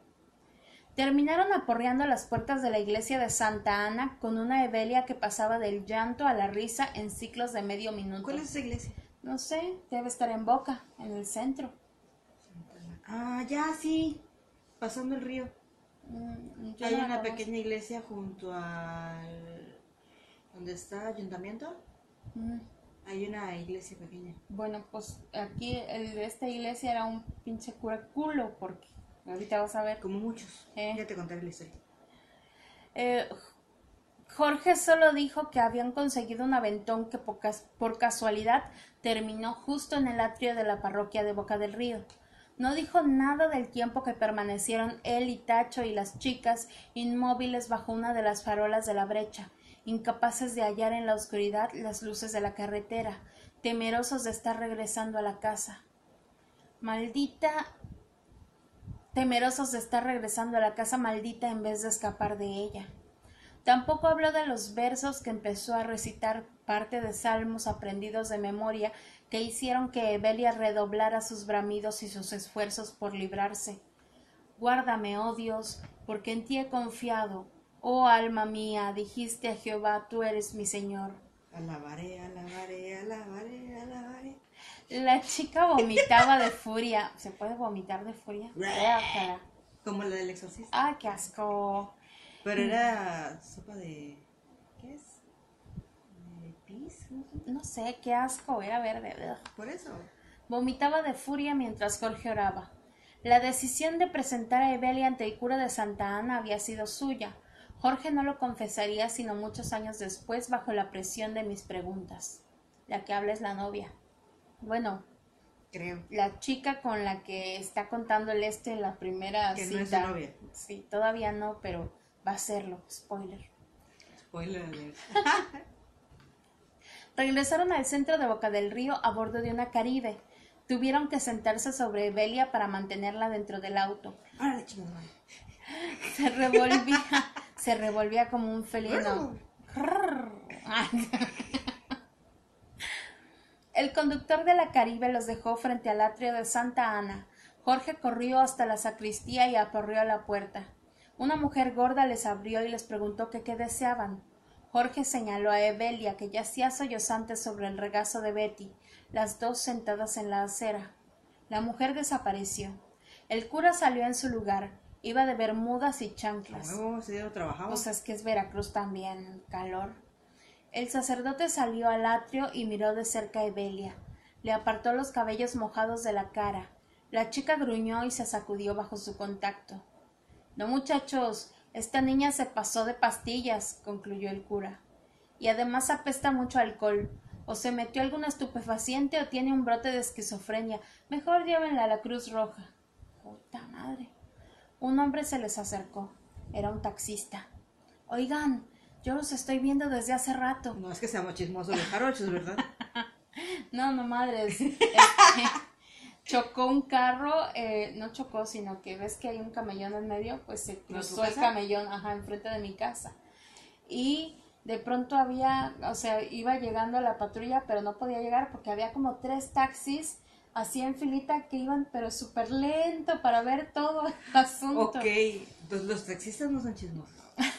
Terminaron aporreando las puertas de la iglesia de Santa Ana con una Evelia que pasaba del llanto a la risa en ciclos de medio minuto. ¿Cuál es esa iglesia? No sé, debe estar en Boca, en el centro. Ah, ya, sí. Pasando el río. Mm, Hay no una pequeña iglesia junto al... ¿Dónde está ayuntamiento? Mm. Hay una iglesia pequeña. Bueno, pues aquí el esta iglesia era un pinche cura culo, porque ahorita vas a ver. Como muchos. Eh. Ya te contaré la historia. Eh, Jorge solo dijo que habían conseguido un aventón que por casualidad terminó justo en el atrio de la parroquia de Boca del Río. No dijo nada del tiempo que permanecieron él y Tacho y las chicas inmóviles bajo una de las farolas de la brecha, incapaces de hallar en la oscuridad las luces de la carretera, temerosos de estar regresando a la casa. Maldita temerosos de estar regresando a la casa maldita en vez de escapar de ella. Tampoco habló de los versos que empezó a recitar parte de salmos aprendidos de memoria que hicieron que Evelia redoblara sus bramidos y sus esfuerzos por librarse. Guárdame, oh Dios, porque en ti he confiado. Oh alma mía, dijiste a Jehová, tú eres mi Señor. Alabaré, alabaré, alabaré, alabaré. La chica vomitaba de furia. ¿Se puede vomitar de furia? Como la del exorcista. ¡Ay, qué asco! Pero era sopa de... ¿Qué es? ¿De pis? No sé. Qué asco, era verde. Por eso. Vomitaba de furia mientras Jorge oraba. La decisión de presentar a Evelia ante el cura de Santa Ana había sido suya. Jorge no lo confesaría sino muchos años después bajo la presión de mis preguntas. La que habla es la novia. Bueno, Creo. la chica con la que está contando el este en la primera Que cita. no es su novia. Sí, todavía no, pero va a serlo. Spoiler. Spoiler. [LAUGHS] Regresaron al centro de Boca del Río a bordo de una Caribe. Tuvieron que sentarse sobre Evelia para mantenerla dentro del auto. [LAUGHS] Se revolvía, se revolvía como un felino. [LAUGHS] El conductor de la Caribe los dejó frente al atrio de Santa Ana. Jorge corrió hasta la sacristía y aporrió a la puerta. Una mujer gorda les abrió y les preguntó que qué deseaban. Jorge señaló a Evelia, que yacía sollozante sobre el regazo de Betty, las dos sentadas en la acera. La mujer desapareció. El cura salió en su lugar. Iba de bermudas y chanclas. día no trabajaba. Pues es que es Veracruz también, calor. El sacerdote salió al atrio y miró de cerca a Evelia. Le apartó los cabellos mojados de la cara. La chica gruñó y se sacudió bajo su contacto. No, muchachos, esta niña se pasó de pastillas, concluyó el cura. Y además apesta mucho alcohol. O se metió algún estupefaciente o tiene un brote de esquizofrenia. Mejor llévenla a la Cruz Roja. Puta madre. Un hombre se les acercó. Era un taxista. Oigan, yo los estoy viendo desde hace rato. No es que seamos chismosos los jarochos, ¿verdad? [LAUGHS] No, no madres. Este, chocó un carro, eh, no chocó, sino que ves que hay un camellón en medio, pues se ¿No tu cruzó el camellón, ajá, enfrente de mi casa. Y de pronto había, o sea, iba llegando a la patrulla, pero no podía llegar porque había como tres taxis así en filita que iban, pero súper lento para ver todo el [LAUGHS] asunto. ok. Entonces los taxistas no son chismosos. [LAUGHS]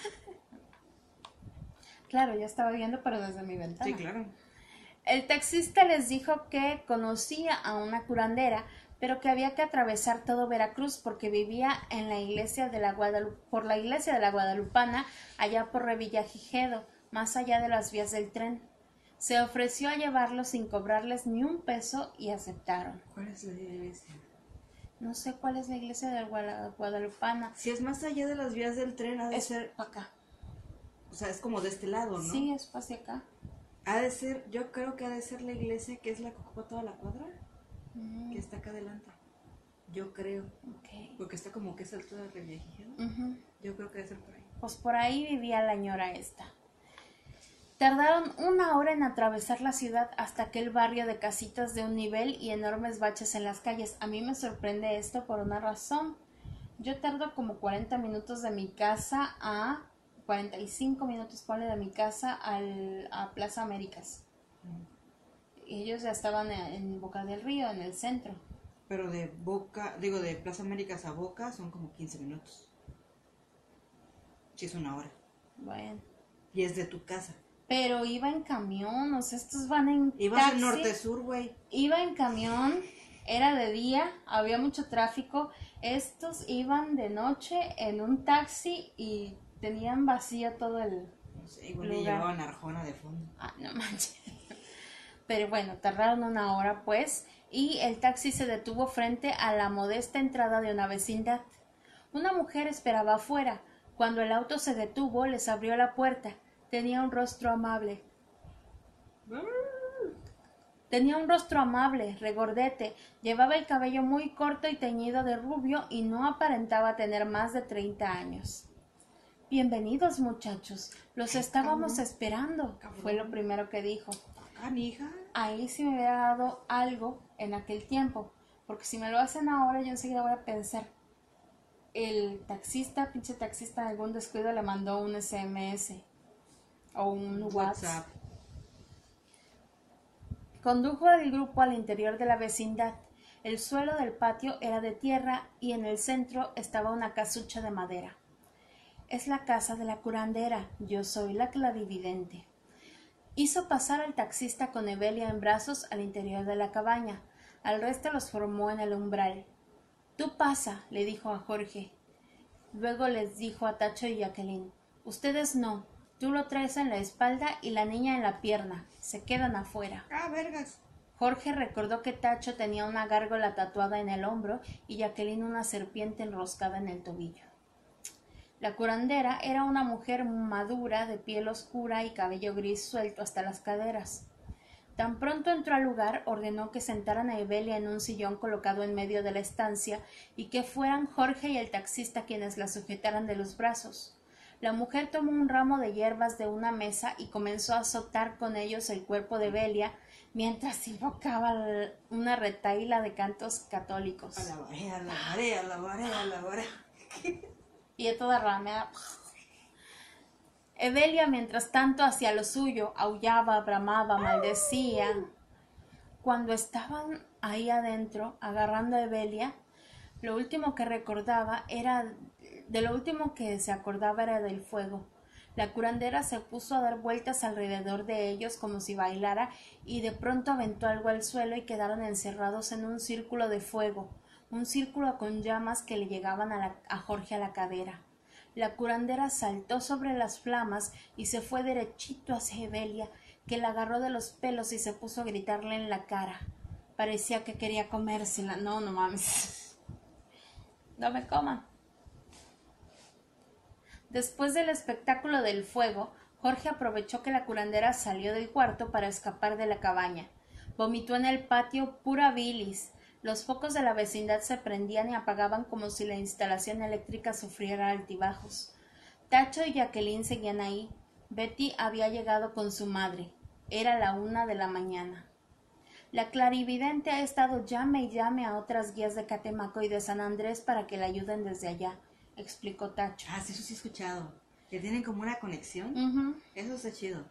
Claro, yo estaba viendo, pero desde mi ventana. Sí, claro. El taxista les dijo que conocía a una curandera, pero que había que atravesar todo Veracruz porque vivía en la iglesia de la Guadalu- por la iglesia de la Guadalupana, allá por Revillagigedo, más allá de las vías del tren. Se ofreció a llevarlos sin cobrarles ni un peso y aceptaron. ¿Cuál es la iglesia? No sé cuál es la iglesia de Guala- Guadalupana. Si es más allá de las vías del tren, ha de Es ser. pa' acá. O sea, es como de este lado, ¿no? Sí, es hacia acá. Ha de ser, yo creo que ha de ser la iglesia que es la que ocupa toda la cuadra, Mm, que está acá adelante. Yo creo. Porque está como que es altura de Revillagigedo. Ujú. Yo creo que debe ser por ahí. Pues por ahí vivía la ñora esta. Tardaron una hora en atravesar la ciudad hasta aquel barrio de casitas de un nivel y enormes baches en las calles. A mí me sorprende esto por una razón. Yo tardo como 40 minutos de mi casa a 45 minutos, pone de mi casa al, a Plaza Américas. Ellos ya estaban en, Boca del Río, en el centro. Pero de Boca, digo, de Plaza Américas a Boca son como 15 minutos. Sí, es una hora. Bueno. Y es de tu casa. Pero iba en camión, o sea, estos van en Ibas en norte-sur, güey. Iba en camión, era de día, había mucho tráfico. Estos iban de noche en un taxi y tenían vacío todo el no sé, igual lugar. llevaban arjona de fondo. Ah, no manches. [LAUGHS] Pero bueno, tardaron una hora pues y el taxi se detuvo frente a la modesta entrada de una vecindad. Una mujer esperaba afuera. Cuando el auto se detuvo, les abrió la puerta. Tenía un rostro amable. Tenía un rostro amable, regordete, llevaba el cabello muy corto y teñido de rubio y no aparentaba tener más de treinta años. Bienvenidos, muchachos. Los estábamos esperando, fue lo primero que dijo. hija. Ahí sí me hubiera dado algo en aquel tiempo, porque si me lo hacen ahora, yo enseguida voy a pensar. El taxista, pinche taxista, en algún descuido le mandó un SMS o un WhatsApp. Condujo al grupo al interior de la vecindad. El suelo del patio era de tierra y en el centro estaba una casucha de madera. Es la casa de la curandera. Yo soy la clarividente. Hizo pasar al taxista con Evelia en brazos al interior de la cabaña. Al resto los formó en el umbral. Tú pasa, le dijo a Jorge. Luego les dijo a Tacho y Jacqueline. Ustedes no. Tú lo traes en la espalda y la niña en la pierna. Se quedan afuera. Ah, vergas. Jorge recordó que Tacho tenía una gárgola tatuada en el hombro y Jacqueline una serpiente enroscada en el tobillo. La curandera era una mujer madura, de piel oscura y cabello gris suelto hasta las caderas. Tan pronto entró al lugar, ordenó que sentaran a Evelia en un sillón colocado en medio de la estancia y que fueran Jorge y el taxista quienes la sujetaran de los brazos. La mujer tomó un ramo de hierbas de una mesa y comenzó a azotar con ellos el cuerpo de Evelia mientras [LAUGHS] invocaba una retaíla de cantos católicos. De toda ramea. Evelia, mientras tanto, hacía lo suyo, aullaba, bramaba, maldecía. Cuando estaban ahí adentro, agarrando a Evelia, lo último que recordaba era, de lo último que se acordaba era del fuego. La curandera se puso a dar vueltas alrededor de ellos como si bailara y de pronto aventó algo al suelo y quedaron encerrados en un círculo de fuego un círculo con llamas que le llegaban a, Jorge a la cadera. La curandera saltó sobre las flamas y se fue derechito hacia Evelia, que la agarró de los pelos y se puso a gritarle en la cara. Parecía que quería comérsela. No, no mames. [LAUGHS] No me coman. Después del espectáculo del fuego, Jorge aprovechó que la curandera salió del cuarto para escapar de la cabaña. Vomitó en el patio pura bilis, los focos de la vecindad se prendían y apagaban como si la instalación eléctrica sufriera altibajos. Tacho y Jacqueline seguían ahí. Betty había llegado con su madre. Era la una de la mañana. La clarividente ha estado llame y llame a otras guías de Catemaco y de San Andrés para que la ayuden desde allá, explicó Tacho. Ah, sí, eso sí he escuchado. Que tienen como una conexión. Eso está chido.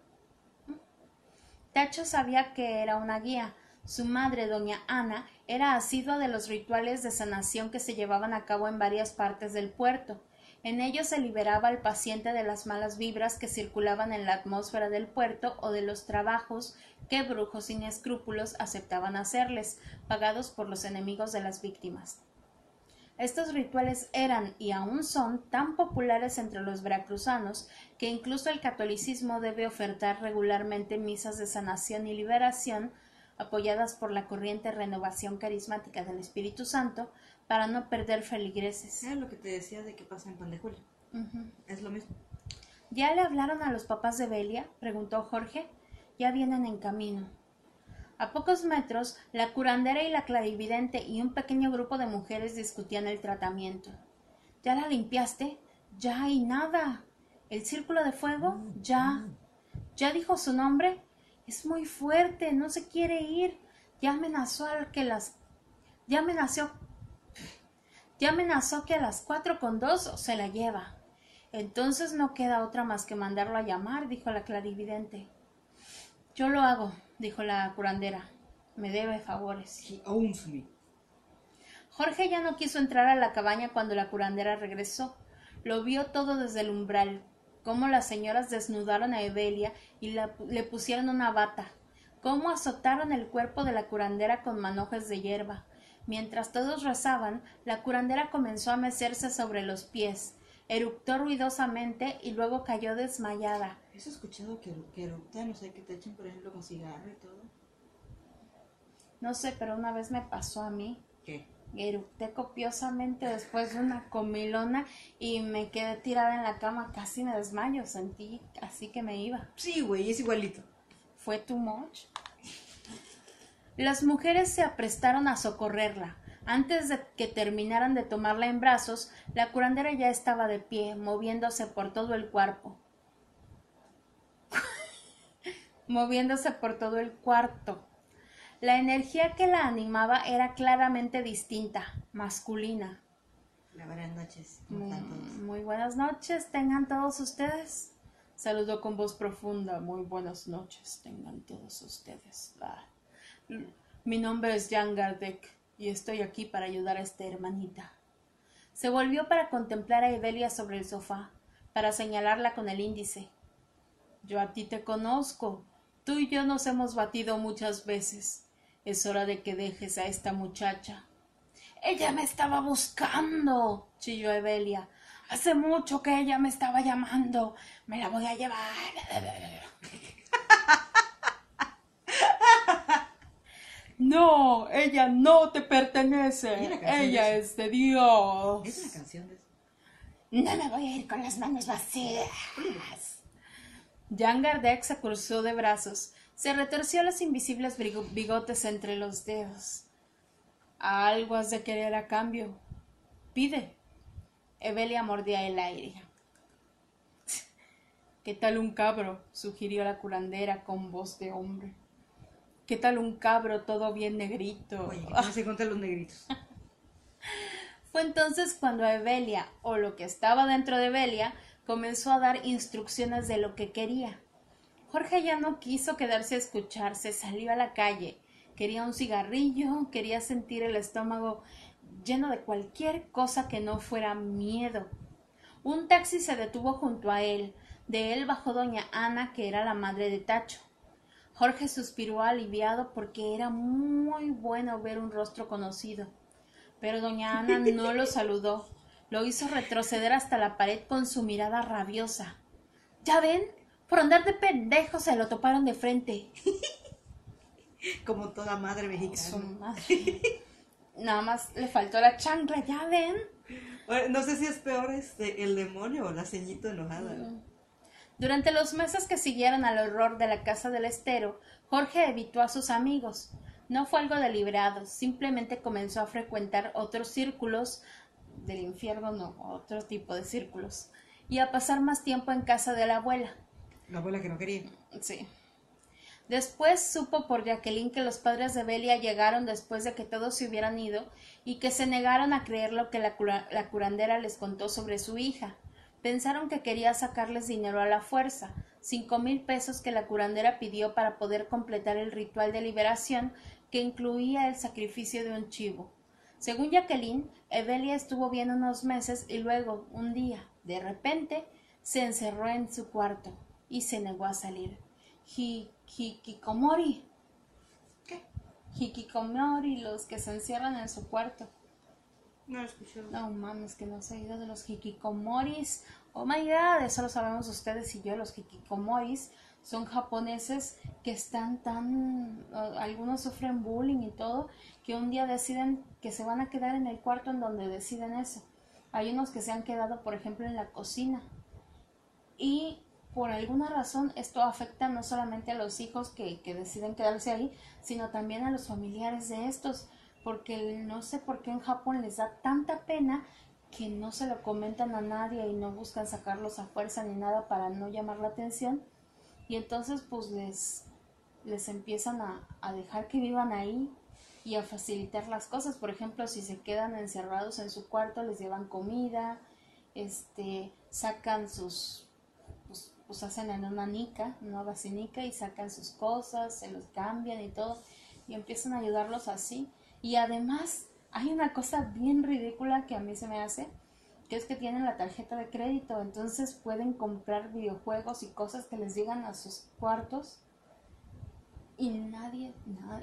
Tacho sabía que era una guía, su madre, doña Ana, era asidua de los rituales de sanación que se llevaban a cabo en varias partes del puerto. En ellos se liberaba al paciente de las malas vibras que circulaban en la atmósfera del puerto o de los trabajos que brujos sin escrúpulos aceptaban hacerles, pagados por los enemigos de las víctimas. Estos rituales eran y aún son tan populares entre los veracruzanos que incluso el catolicismo debe ofertar regularmente misas de sanación y liberación apoyadas por la corriente renovación carismática del Espíritu Santo, para no perder feligreses. Es lo que te decía de que pasa en Pan de Julio. Es lo mismo. ¿Ya le hablaron a los papás de Belia? preguntó Jorge. Ya vienen en camino. A pocos metros, la curandera y la clarividente y un pequeño grupo de mujeres discutían el tratamiento. ¿Ya la limpiaste? Ya hay nada. ¿El círculo de fuego? Ya. ¿Ya dijo su nombre? Es muy fuerte, no se quiere ir. Ya amenazó a que las... Ya amenazó... Ya amenazó que a las cuatro con dos se la lleva. Entonces no queda otra más que mandarlo a llamar, dijo la clarividente. Yo lo hago, dijo la curandera. Me debe favores. He owns me. Jorge ya no quiso entrar a la cabaña cuando la curandera regresó. Lo vio todo desde el umbral, cómo las señoras desnudaron a Evelia y le pusieron una bata, cómo azotaron el cuerpo de la curandera con manojes de hierba. Mientras todos rezaban, la curandera comenzó a mecerse sobre los pies, eructó ruidosamente y luego cayó desmayada. ¿Has escuchado que, que eructan? No sé, que te echen, por ejemplo, con cigarro y todo. No sé, pero una vez me pasó a mí. Eructé copiosamente después de una comilona y me quedé tirada en la cama, casi me desmayo, sentí así que me iba. Sí, güey, es igualito. ¿Fue too much? Las mujeres se aprestaron a socorrerla. Antes de que terminaran de tomarla en brazos, la curandera ya estaba de pie, moviéndose por todo el cuerpo. [LAUGHS] moviéndose por todo el cuarto. La energía que la animaba era claramente distinta, masculina. buenas noches. Mm, muy buenas noches, tengan todos ustedes. Saludó con voz profunda. Muy buenas noches, tengan todos ustedes. Ah. Mi nombre es Jan Gardek y estoy aquí para ayudar a esta hermanita. Se volvió para contemplar a Evelia sobre el sofá, para señalarla con el índice. Yo a ti te conozco. Tú y yo nos hemos batido muchas veces. Es hora de que dejes a esta muchacha. Ella me estaba buscando, chilló Evelia. Hace mucho que ella me estaba llamando. Me la voy a llevar. [LAUGHS] No, ella no te pertenece. Ella es de Dios. Es una canción de. No me voy a ir con las manos vacías. Jan Gardec se cruzó de brazos. Se retorció los invisibles bigotes entre los dedos. Algo has de querer a cambio. Pide. Evelia mordía el aire. [LAUGHS] ¿Qué tal un cabro? sugirió la curandera con voz de hombre. ¿Qué tal un cabro todo bien negrito? Oye, ¿cómo se contra los negritos? [LAUGHS] Fue entonces cuando Evelia, o lo que estaba dentro de Evelia, comenzó a dar instrucciones de lo que quería. Jorge ya no quiso quedarse a escuchar, se salió a la calle. Quería un cigarrillo, quería sentir el estómago lleno de cualquier cosa que no fuera miedo. Un taxi se detuvo junto a él. De él bajó doña Ana, que era la madre de Tacho. Jorge suspiró aliviado porque era muy bueno ver un rostro conocido. Pero doña Ana no lo saludó. Lo hizo retroceder hasta la pared con su mirada rabiosa. ¿Ya ven? Por andar de pendejo se lo toparon de frente. [LAUGHS] Como toda madre mexicana. Nada más le faltó la chancla, ¿ya ven? no sé si es peor este, el demonio o la ceñito enojada. Mm. Durante los meses que siguieron al horror de la casa del estero, Jorge evitó a sus amigos. No fue algo deliberado, simplemente comenzó a frecuentar otros círculos del infierno, no, otro tipo de círculos, y a pasar más tiempo en casa de la abuela. La abuela que no quería. Sí. Después supo por Jacqueline que los padres de Belia llegaron después de que todos se hubieran ido y que se negaron a creer lo que la, la curandera les contó sobre su hija. Pensaron que quería sacarles dinero a la fuerza, cinco mil pesos que la curandera pidió para poder completar el ritual de liberación que incluía el sacrificio de un chivo. Según Jacqueline, Evelia estuvo bien unos meses y luego, un día, de repente, se encerró en su cuarto y se negó a salir. Hikikomori. ¿Qué? Hikikomori, los que se encierran en su cuarto. No lo escuché. No mames, que no se ha ido de los hikikomoris. Oh my god, eso lo sabemos ustedes y yo. Los hikikomoris son japoneses que están tan. algunos sufren bullying y todo, que un día deciden que se van a quedar en el cuarto en donde deciden eso. Hay unos que se han quedado, por ejemplo, en la cocina. Y por alguna razón esto afecta no solamente a los hijos que, deciden quedarse ahí, sino también a los familiares de estos, porque no sé por qué en Japón les da tanta pena que no se lo comentan a nadie y no buscan sacarlos a fuerza ni nada para no llamar la atención. y entonces pues les, les empiezan a, a dejar que vivan ahí y a facilitar las cosas. Por ejemplo, si se quedan encerrados en su cuarto, les llevan comida, este, sacan sus, pues, hacen en una nica, una basinica y sacan sus cosas, se los cambian y todo, y empiezan a ayudarlos así. Y además, hay una cosa bien ridícula que a mí se me hace, que es que tienen la tarjeta de crédito, entonces pueden comprar videojuegos y cosas que les llegan a sus cuartos y nadie,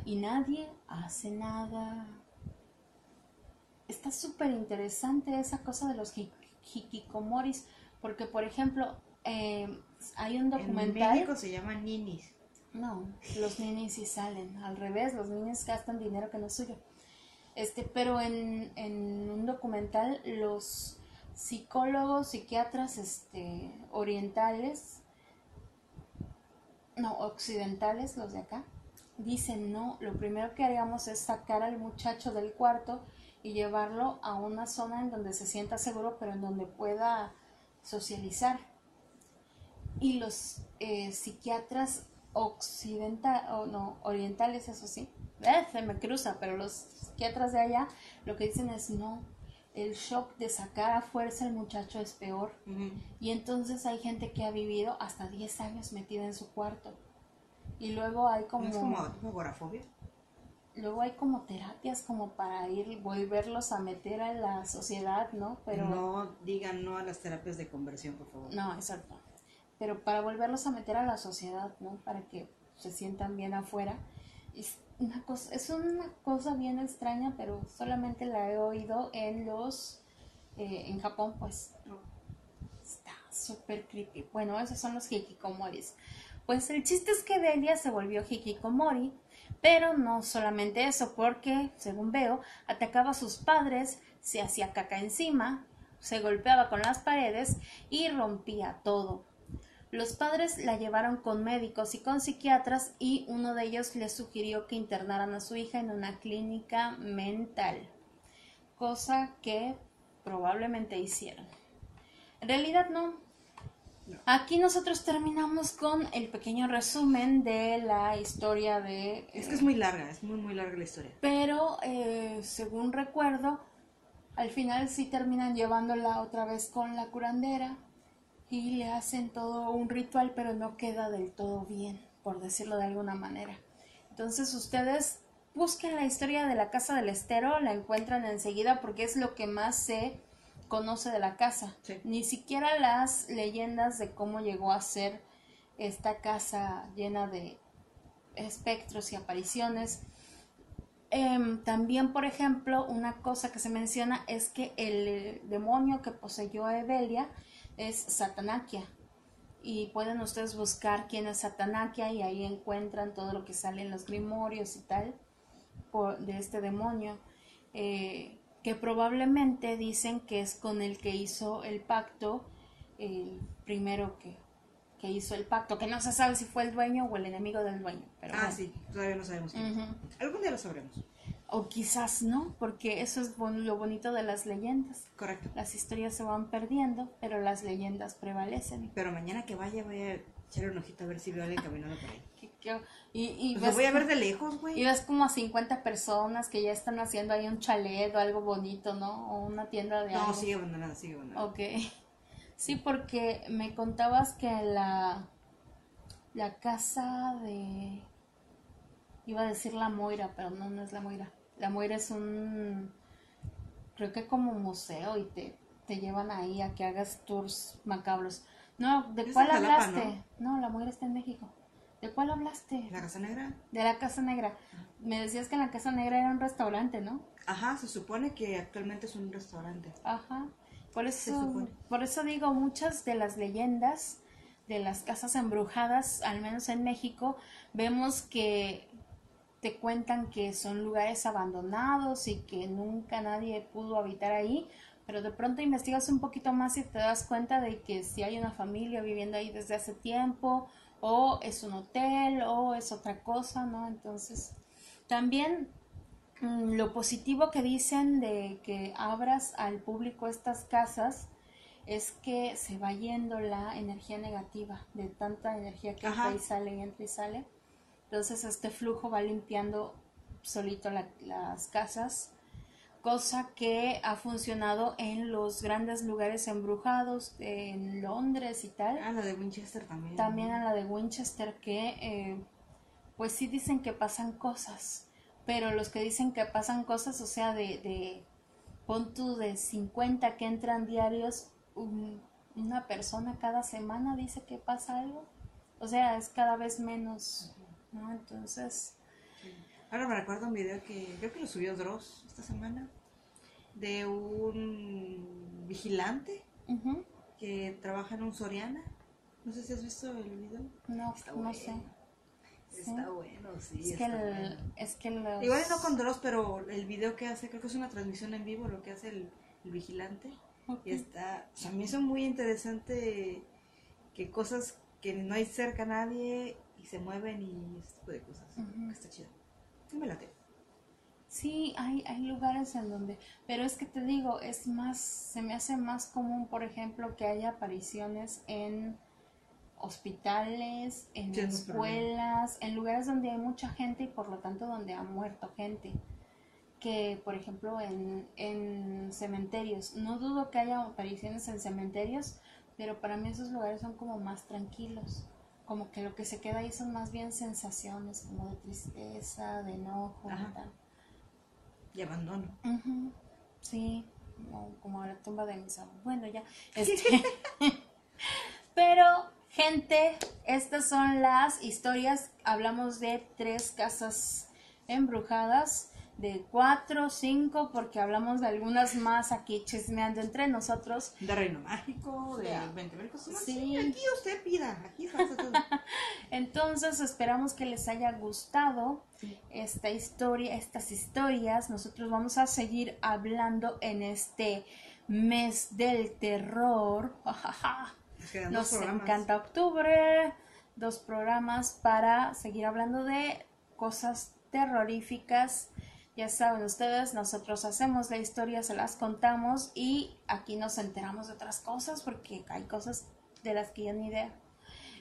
y nadie hace nada. Está súper interesante esa cosa de los hikikomoris, porque por ejemplo, eh, hay un documental... En México se llaman ninis. No, los ninis sí salen, al revés, los ninis gastan dinero que no es suyo. Este, pero en, en un documental los psicólogos, psiquiatras este, orientales, no, occidentales, los de acá, dicen, no, lo primero que haríamos es sacar al muchacho del cuarto y llevarlo a una zona en donde se sienta seguro, pero en donde pueda socializar. Y los eh, psiquiatras occidentales, o no, orientales, eso sí, eh, se me cruza, pero los psiquiatras de allá lo que dicen es, no, el shock de sacar a fuerza al muchacho es peor. Y entonces hay gente que ha vivido hasta 10 años metida en su cuarto. Y luego hay como... ¿No es como agorafobia? Luego hay como terapias como para ir, volverlos a meter a la sociedad, ¿no? Pero... No digan no a las terapias de conversión, por favor. No, exacto. Pero para volverlos a meter a la sociedad, ¿no? Para que se sientan bien afuera. Es una cosa, es una cosa bien extraña, pero solamente la he oído en los, eh, en Japón, pues. Está súper creepy. Bueno, esos son los hikikomoris. Pues el chiste es que Delia se volvió hikikomori, pero no solamente eso, porque, según veo, atacaba a sus padres, se hacía caca encima, se golpeaba con las paredes y rompía todo. Los padres la llevaron con médicos y con psiquiatras y uno de ellos le sugirió que internaran a su hija en una clínica mental, cosa que probablemente hicieron. En realidad no. Aquí nosotros terminamos con el pequeño resumen de la historia de... Es que es muy larga, es muy muy larga la historia. Pero, eh, según recuerdo, al final sí terminan llevándola otra vez con la curandera y le hacen todo un ritual, pero no queda del todo bien, por decirlo de alguna manera. Entonces ustedes busquen la historia de la casa del estero, la encuentran enseguida porque es lo que más se conoce de la casa. Ni siquiera las leyendas de cómo llegó a ser esta casa llena de espectros y apariciones. Em, también, por ejemplo, una cosa que se menciona es que el demonio que poseyó a Evelia es Satanakia. Y pueden ustedes buscar quién es Satanakia y ahí encuentran todo lo que sale en los grimorios y tal por, de este demonio. Eh, que probablemente dicen que es con el que hizo el pacto, el primero que, que hizo el pacto, que no se sabe si fue el dueño o el enemigo del dueño. Pero ah, sí, todavía no sabemos. Algún día lo sabremos. O quizás no, porque eso es lo bonito de las leyendas. Correcto. Las historias se van perdiendo, pero las leyendas prevalecen. Pero mañana que vaya voy a echarle un ojito a ver si veo a alguien caminando por ahí. Y, y pues lo voy a ver de lejos, güey. Y ves como a 50 personas que ya están haciendo ahí un chalet o algo bonito, ¿no? O una tienda de No, sigue abandonada, sigue abandonada. Ok. Sí, porque me contabas que la, la casa de... Iba a decir la Moira, pero no, no es la Moira. La Moira es un, creo que como museo y te, te llevan ahí a que hagas tours macabros. No, ¿de cuál hablaste? ¿no? la Moira está en México. ¿De cuál hablaste? ¿La Casa Negra? De la Casa Negra. Me decías que la Casa Negra era un restaurante, ¿no? Ajá, se supone que actualmente es un restaurante. Ajá. Por eso, por eso digo, muchas de las leyendas de las casas embrujadas, al menos en México, vemos que te cuentan que son lugares abandonados y que nunca nadie pudo habitar ahí, pero de pronto investigas un poquito más y te das cuenta de que si hay una familia viviendo ahí desde hace tiempo, o es un hotel, o es otra cosa, ¿no? Entonces, también mm, lo positivo que dicen de que abras al público estas casas es que se va yendo la energía negativa de tanta energía que entra y sale y entra y sale. Entonces este flujo va limpiando solito la- las casas, cosa que ha funcionado en los grandes lugares embrujados, en Londres y tal. Ah, la de Winchester también. También a la de Winchester que eh, pues sí dicen que pasan cosas, pero los que dicen que pasan cosas, o sea, de, de pon tú de 50 que entran diarios, un- una persona cada semana dice que pasa algo. O sea, es cada vez menos, ¿no? Entonces, Ahora me recuerdo un video que creo que lo subió Dross esta semana de un vigilante que trabaja en un Soriana. No sé si has visto el video. no, Está no bueno. sé. Está bueno, sí. Es que, está el- bueno. es que los... Igual no con Dross, pero el video que hace, creo que es una transmisión en vivo, lo que hace el, el vigilante. Y está, o sea, a mí es muy interesante que cosas que no hay cerca a nadie y se mueven y ese tipo de cosas. Está chido. Sí me late. Sí, hay, hay lugares en donde, pero es que te digo, es más, se me hace más común, por ejemplo, que haya apariciones en hospitales, en Sí, es muy escuelas, en lugares donde hay mucha gente y por lo tanto donde ha muerto gente. Que, por ejemplo, en, en cementerios. No dudo que haya apariciones en cementerios, pero para mí esos lugares son como más tranquilos. Como que lo que se queda ahí son más bien sensaciones, como de tristeza, de enojo, Ajá. y tal. Y abandono. Ujú, Sí, como, como la tumba de mis abuelos. Bueno, ya. [LAUGHS] Este, [LAUGHS] pero, gente, estas son las historias. Hablamos de tres casas embrujadas, de cuatro, cinco, porque hablamos de algunas más aquí chismeando entre nosotros. De Reino Mágico, de Ya. 20 mil cosas más. Sí. Sí, aquí usted pida, aquí pasa [LAUGHS] todo. Entonces, esperamos que les haya gustado esta historia, estas historias. Nosotros vamos a seguir hablando en este mes del terror. [LAUGHS] Nos Nos encanta octubre. Dos programas para seguir hablando de cosas terroríficas. Ya saben ustedes, nosotros hacemos la historia, se las contamos y aquí nos enteramos de otras cosas porque hay cosas de las que yo ni idea.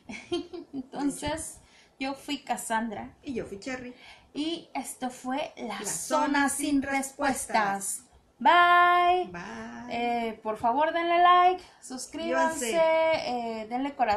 [LAUGHS] Entonces, yo fui Cassandra Y yo fui Cherry. y esto fue La, La Zona, sin Sin respuestas. Bye. Bye. Eh, por favor, denle like, suscríbanse, Suscríbanse. eh, denle corazón.